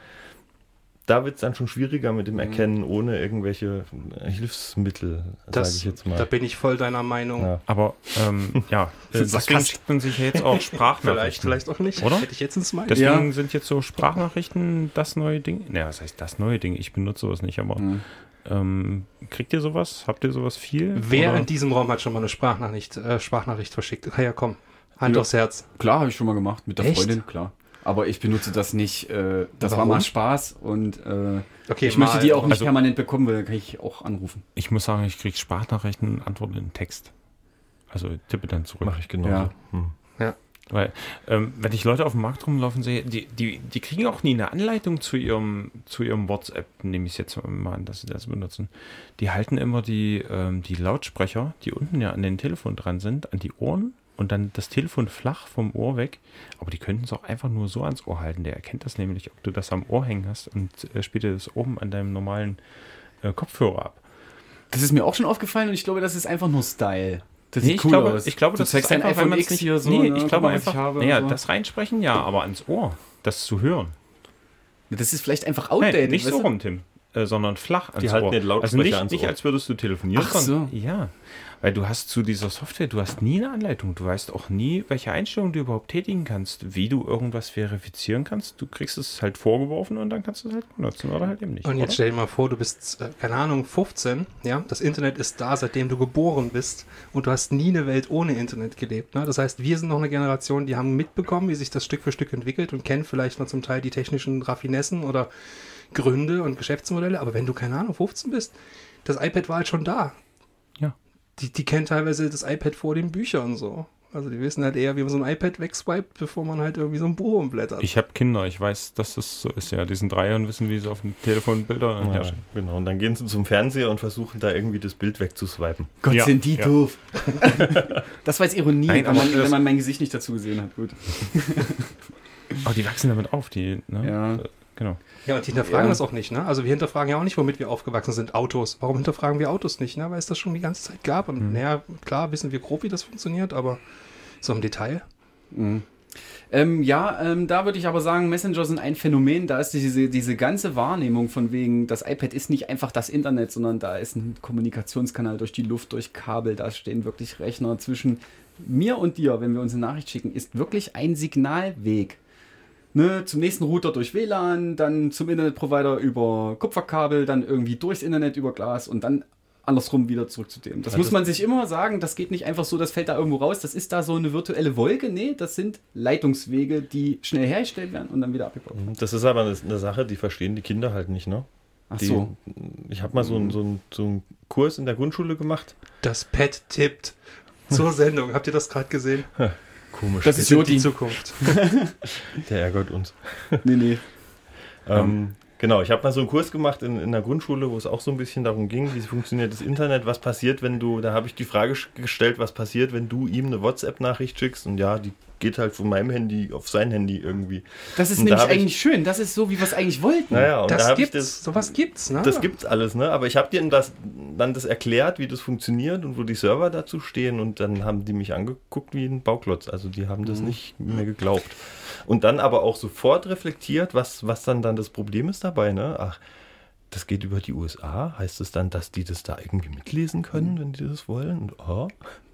Da wird es dann schon schwieriger mit dem Erkennen ohne irgendwelche äh, Hilfsmittel, sage ich jetzt mal. da bin ich voll deiner Meinung. Ja. Aber ähm, <laughs> ja, deswegen schickt man sich ja jetzt auch <laughs> Vielleicht, Sprachnachrichten. vielleicht auch nicht. Oder? Hätte ich jetzt ein Smiley. Deswegen sind jetzt so Sprachnachrichten das neue Ding. Naja, was heißt das neue Ding? Ich benutze sowas nicht, aber ähm, kriegt ihr sowas? Habt ihr sowas viel? Wer Oder? in diesem Raum hat schon mal eine Sprachnachricht, äh, Sprachnachricht verschickt? Ah ja, komm. Hand Ja. aufs Herz. Klar, habe ich schon mal gemacht mit der Echt? Freundin, klar. Aber ich benutze das nicht. Äh, das war Warum? mal Spaß und äh, Okay, ich möchte mal- die auch nicht also- permanent bekommen, weil dann kann ich auch anrufen. Ich muss sagen, ich kriege Sprachnachrichten, Antworten in Text. Also tippe dann zurück. Mache ich genauso. Ja. Hm. Weil, ähm, wenn ich Leute auf dem Markt rumlaufen sehe, die, die, die kriegen auch nie eine Anleitung zu ihrem, zu ihrem WhatsApp, nehme ich jetzt mal an, dass sie das benutzen. Die halten immer die, ähm, die Lautsprecher, die unten ja an den Telefon dran sind, an die Ohren und dann das Telefon flach vom Ohr weg. Aber die könnten es auch einfach nur so ans Ohr halten. Der erkennt das nämlich, ob du das am Ohr hängen hast und äh, spielt dir das oben an deinem normalen äh, Kopfhörer ab. Das ist mir auch schon aufgefallen und ich glaube, das ist einfach nur Style. Das Nee, sieht ich cool glaube, aus. ich glaube, du das zeigst ist einfach, man's X nicht, hier so. Nee, ne? ich glaube einfach, naja, so. das reinsprechen ja, aber ans Ohr, das zu hören. das ist vielleicht einfach Nein, outdated. nicht so rum, Tim, äh, sondern flach ans Die halten Ohr. den Lautsprecher also nicht, ans nicht Ohr. als würdest du telefonieren, Ach sondern ja, weil du hast zu dieser Software, du hast nie eine Anleitung, du weißt auch nie, welche Einstellungen du überhaupt tätigen kannst, wie du irgendwas verifizieren kannst. Du kriegst es halt vorgeworfen und dann kannst du es halt benutzen oder halt eben nicht. Und jetzt oder? stell dir mal vor, du bist, äh, keine Ahnung, 15, ja, das Internet ist da, seitdem du geboren bist und du hast nie eine Welt ohne Internet gelebt. Ne? Das heißt, wir sind noch eine Generation, die haben mitbekommen, wie sich das Stück für Stück entwickelt und kennen vielleicht noch zum Teil die technischen Raffinessen oder Gründe und Geschäftsmodelle, aber wenn du, keine Ahnung, 15 bist, das iPad war halt schon da. Ja. Die, die kennen teilweise das iPad vor den Büchern so. Also die wissen halt eher, wie man so ein iPad wegswiped, bevor man halt irgendwie so ein Buch umblättert. Ich habe Kinder, ich weiß, dass das so ist. Ja, die sind drei und wissen, wie sie auf dem Telefon Bilder Ja, herstellen. genau. Und dann gehen sie zum Fernseher und versuchen da irgendwie das Bild wegzuswipen. Gott, Ja, sind die ja. doof. <laughs> das war jetzt Ironie, Nein, wenn, man, wenn man mein Gesicht nicht dazu gesehen hat. Gut. <laughs> Aber die wachsen damit auf, die, ne? Ja. Genau. Ja, und die hinterfragen Ja. das auch nicht, ne? Also wir hinterfragen ja auch nicht, womit wir aufgewachsen sind, Autos. Warum hinterfragen wir Autos nicht, ne? Weil es das schon die ganze Zeit gab. Und naja, klar wissen wir grob, wie das funktioniert, aber so im Detail. Ähm, ja, ähm, da würde ich aber sagen, Messenger sind ein Phänomen. Da ist diese, diese ganze Wahrnehmung von wegen, das iPad ist nicht einfach das Internet, sondern da ist ein Kommunikationskanal durch die Luft, durch Kabel. Da stehen wirklich Rechner zwischen mir und dir, wenn wir uns eine Nachricht schicken, ist wirklich ein Signalweg. Ne, zum nächsten Router durch WLAN, dann zum Internetprovider über Kupferkabel, dann irgendwie durchs Internet über Glas und dann andersrum wieder zurück zu dem. Das Ja, muss das- man sich immer sagen, das geht nicht einfach so, das fällt da irgendwo raus, das ist da so eine virtuelle Wolke. Nee, das sind Leitungswege, die schnell hergestellt werden und dann wieder abgebaut. Das ist aber eine, Sache, die verstehen die Kinder halt nicht, ne? Ach Die, so. Ich habe mal so einen so einen- so einen Kurs in der Grundschule gemacht. Das Pad tippt zur <laughs> Sendung. Habt ihr das gerade gesehen? Komisch. Das ist sind die Jodi. <laughs> Zukunft. Der ärgert uns. Nee, nee. Ähm, genau, ich habe mal so einen Kurs gemacht in, in der Grundschule, wo es auch so ein bisschen darum ging, wie funktioniert das Internet, was passiert, wenn du, da habe ich die Frage gestellt, was passiert, wenn du ihm eine WhatsApp-Nachricht schickst und ja, die geht halt von meinem Handy auf sein Handy irgendwie. Das ist Und da nämlich ich- eigentlich schön. Das ist so, wie wir es eigentlich wollten. Naja, und da Das ich gibt's. das, Sowas gibt's, ne? das gibt's alles, ne? Aber ich habe denen das, dann das erklärt, wie das funktioniert und wo die Server dazu stehen und dann haben die mich angeguckt wie ein Bauklotz. Also die haben das nicht mehr geglaubt. Und dann aber auch sofort reflektiert, was, was dann dann das Problem ist dabei, ne? Ach, das geht über die USA. Heißt es dann, dass die das da irgendwie mitlesen können, wenn die das wollen? Und, oh.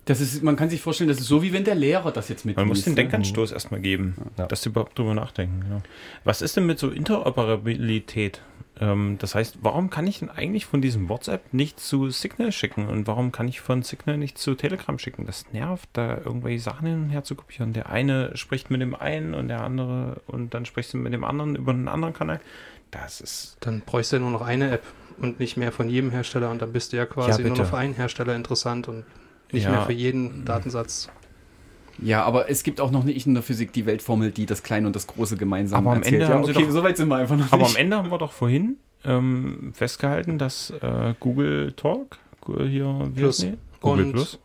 Das ist, man kann sich vorstellen, das ist so, wie wenn der Lehrer das jetzt mit Man muss den ne? Denkanstoß erstmal geben, Ja. dass sie überhaupt drüber nachdenken. Ja. Was ist denn mit so Interoperabilität? Ähm, das heißt, warum kann ich denn eigentlich von diesem WhatsApp nicht zu Signal schicken und warum kann ich von Signal nicht zu Telegram schicken? Das nervt, da irgendwelche Sachen hin und her zu kopieren. Der eine spricht mit dem einen und der andere und dann sprichst du mit dem anderen über einen anderen Kanal. Das ist Dann bräuchst du ja nur noch eine App und nicht mehr von jedem Hersteller und dann bist du ja Ja, quasi nur bitte. noch für einen Hersteller interessant und nicht Ja. mehr für jeden Datensatz. Ja, aber es gibt auch noch nicht in der Physik die Weltformel, die das Kleine und das Große gemeinsam Aber am erzählt. Ende ja, haben okay, doch- so weit sind wir einfach noch Aber nicht. am Ende haben wir doch vorhin ähm, festgehalten, dass äh, Google Talk, Gu- hier, Plus. die? Google Und Plus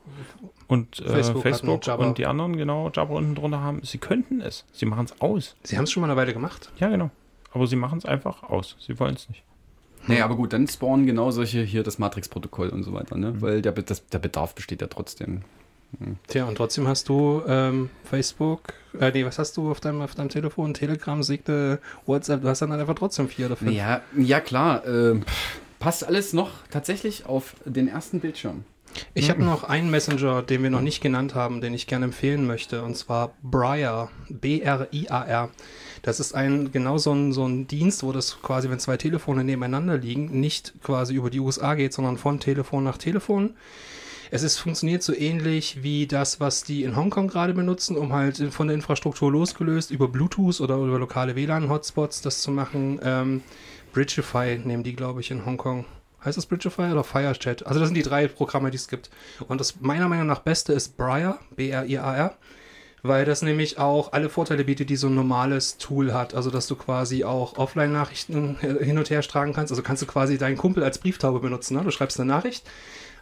und äh, Facebook Facebook, und die anderen, genau, Jabber unten drunter haben. Sie könnten es. Sie machen es aus. Sie haben es schon mal eine Weile gemacht. Ja, genau. Aber sie machen es einfach aus. Sie wollen es nicht. Nee, aber gut, dann spawnen genau solche hier das Matrix-Protokoll und so weiter, ne? Weil der, das, der Bedarf besteht ja trotzdem. Tja, und trotzdem hast du ähm, Facebook, äh, nee, was hast du auf deinem, auf deinem Telefon? Telegram, Signal, WhatsApp, du hast dann einfach trotzdem vier oder fünf. Ja, ja klar. ähm, passt alles noch tatsächlich auf den ersten Bildschirm. Ich habe noch einen Messenger, den wir noch nicht genannt haben, den ich gerne empfehlen möchte, und zwar Briar, B-R-I-A-R. Das ist ein genau so ein, so ein Dienst, wo das quasi, wenn zwei Telefone nebeneinander liegen, nicht quasi über die USA geht, sondern von Telefon nach Telefon. Es ist, funktioniert so ähnlich wie das, was die in Hongkong gerade benutzen, um halt von der Infrastruktur losgelöst über Bluetooth oder über lokale WLAN-Hotspots das zu machen. Ähm, Bridgify nehmen die, glaube ich, in Hongkong. Heißt das Bridgify oder FireChat? Also das sind die drei Programme, die es gibt. Und das meiner Meinung nach beste ist Briar, B-R-I-A-R, weil das nämlich auch alle Vorteile bietet, die so ein normales Tool hat. Also dass du quasi auch Offline-Nachrichten äh, hin und her tragen kannst. Also kannst du quasi deinen Kumpel als Brieftaube benutzen. Ne? Du schreibst eine Nachricht.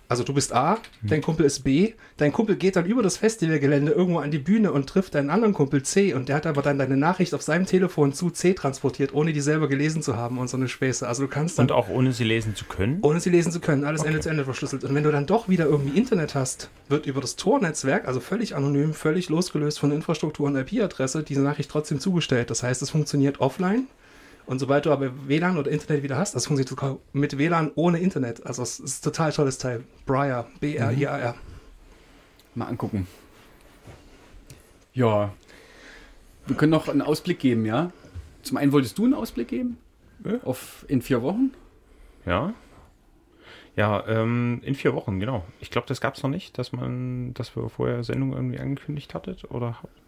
Also du bist A, dein Kumpel ist B, dein Kumpel geht dann über das Festivalgelände irgendwo an die Bühne und trifft deinen anderen Kumpel C und der hat aber dann deine Nachricht auf seinem Telefon zu C transportiert, ohne die selber gelesen zu haben und so eine Späße. Also du kannst dann Und auch ohne sie lesen zu können. ohne sie lesen zu können, alles Okay. Ende zu Ende verschlüsselt. Und wenn du dann doch wieder irgendwie Internet hast, wird über das Tor-Netzwerk, also völlig anonym, völlig losgelöst von Infrastruktur und IP-Adresse, diese Nachricht trotzdem zugestellt. Das heißt, es funktioniert offline. Und sobald du aber WLAN oder Internet wieder hast, das funktioniert sogar mit WLAN ohne Internet. Also es ist ein total tolles Teil. Briar, B-R-I-A-R. Mal angucken. Ja. Wir können noch einen Ausblick geben, ja? Zum einen wolltest du einen Ausblick geben? Ja. Auf in vier Wochen? Ja. Ja, ähm, in vier Wochen, genau. Ich glaube, das gab es noch nicht, dass man, dass wir vorher Sendung irgendwie angekündigt hattet oder habt.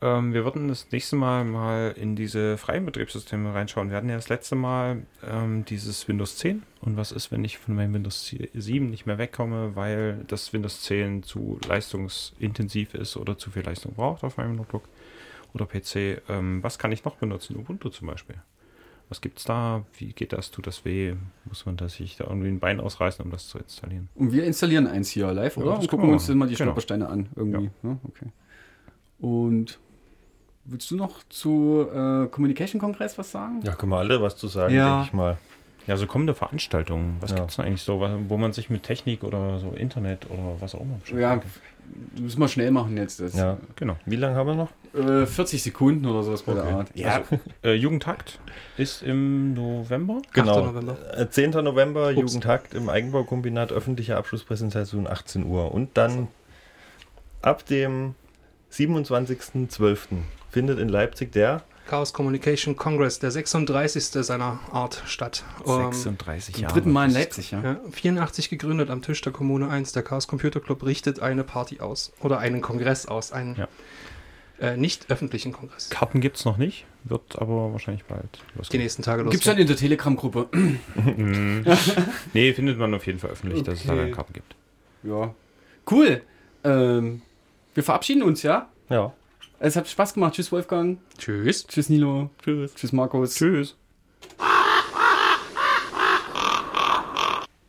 Ähm, wir würden das nächste Mal mal in diese freien Betriebssysteme reinschauen. Wir hatten ja das letzte Mal ähm, dieses Windows 10. Und was ist, wenn ich von meinem Windows 7 nicht mehr wegkomme, weil das Windows 10 zu leistungsintensiv ist oder zu viel Leistung braucht auf meinem Notebook oder PC? Ähm, was kann ich noch benutzen? Ubuntu zum Beispiel. Was gibt's da? Wie geht das? Tut das weh? Muss man da sich da irgendwie ein Bein ausreißen, um das zu installieren? Und wir installieren eins hier live, Ja, oder? das Und gucken wir uns dann mal die. Genau. Stolpersteine an. Irgendwie. Ja. okay. Und willst du noch zu äh, Communication Kongress was sagen? Ja, können wir alle was zu sagen, Ja. denke ich mal. Ja, so kommende Veranstaltungen. Was Ja. gibt's denn eigentlich so, wo man sich mit Technik oder so Internet oder was auch immer beschäftigt? Ja, müssen wir schnell machen jetzt. Das. Ja. genau. Wie lange haben wir noch? Äh, 40 Sekunden oder sowas bei der Okay. Art. Ja, Äh, Jugendtakt ist im November. Genau. November. Äh, 10. November, Jugendtakt im Eigenbaukombinat, öffentliche Abschlusspräsentation 18 Uhr. Und dann ab dem 27.12. findet in Leipzig der Chaos Communication Congress, der 36. seiner Art statt. Ähm, 36 zum Jahre. dritten Mal in Leipzig, ja. ja, 84 gegründet am Tisch der Kommune 1. Der Chaos Computer Club richtet eine Party aus. Oder einen Kongress aus. Einen Ja. äh, nicht öffentlichen Kongress. Karten gibt's noch nicht, wird aber wahrscheinlich bald Die losgehen. nächsten Tage los. Gibt es halt in der Telegram-Gruppe. <laughs> Mhm. nee, findet man auf jeden Fall öffentlich, dass es da Okay. dann Karten gibt. Ja. Cool. Ähm, wir verabschieden uns, ja? Ja. Es hat Spaß gemacht. Tschüss, Wolfgang. Tschüss. Tschüss, Nilo. Tschüss. Tschüss, Markus. Tschüss.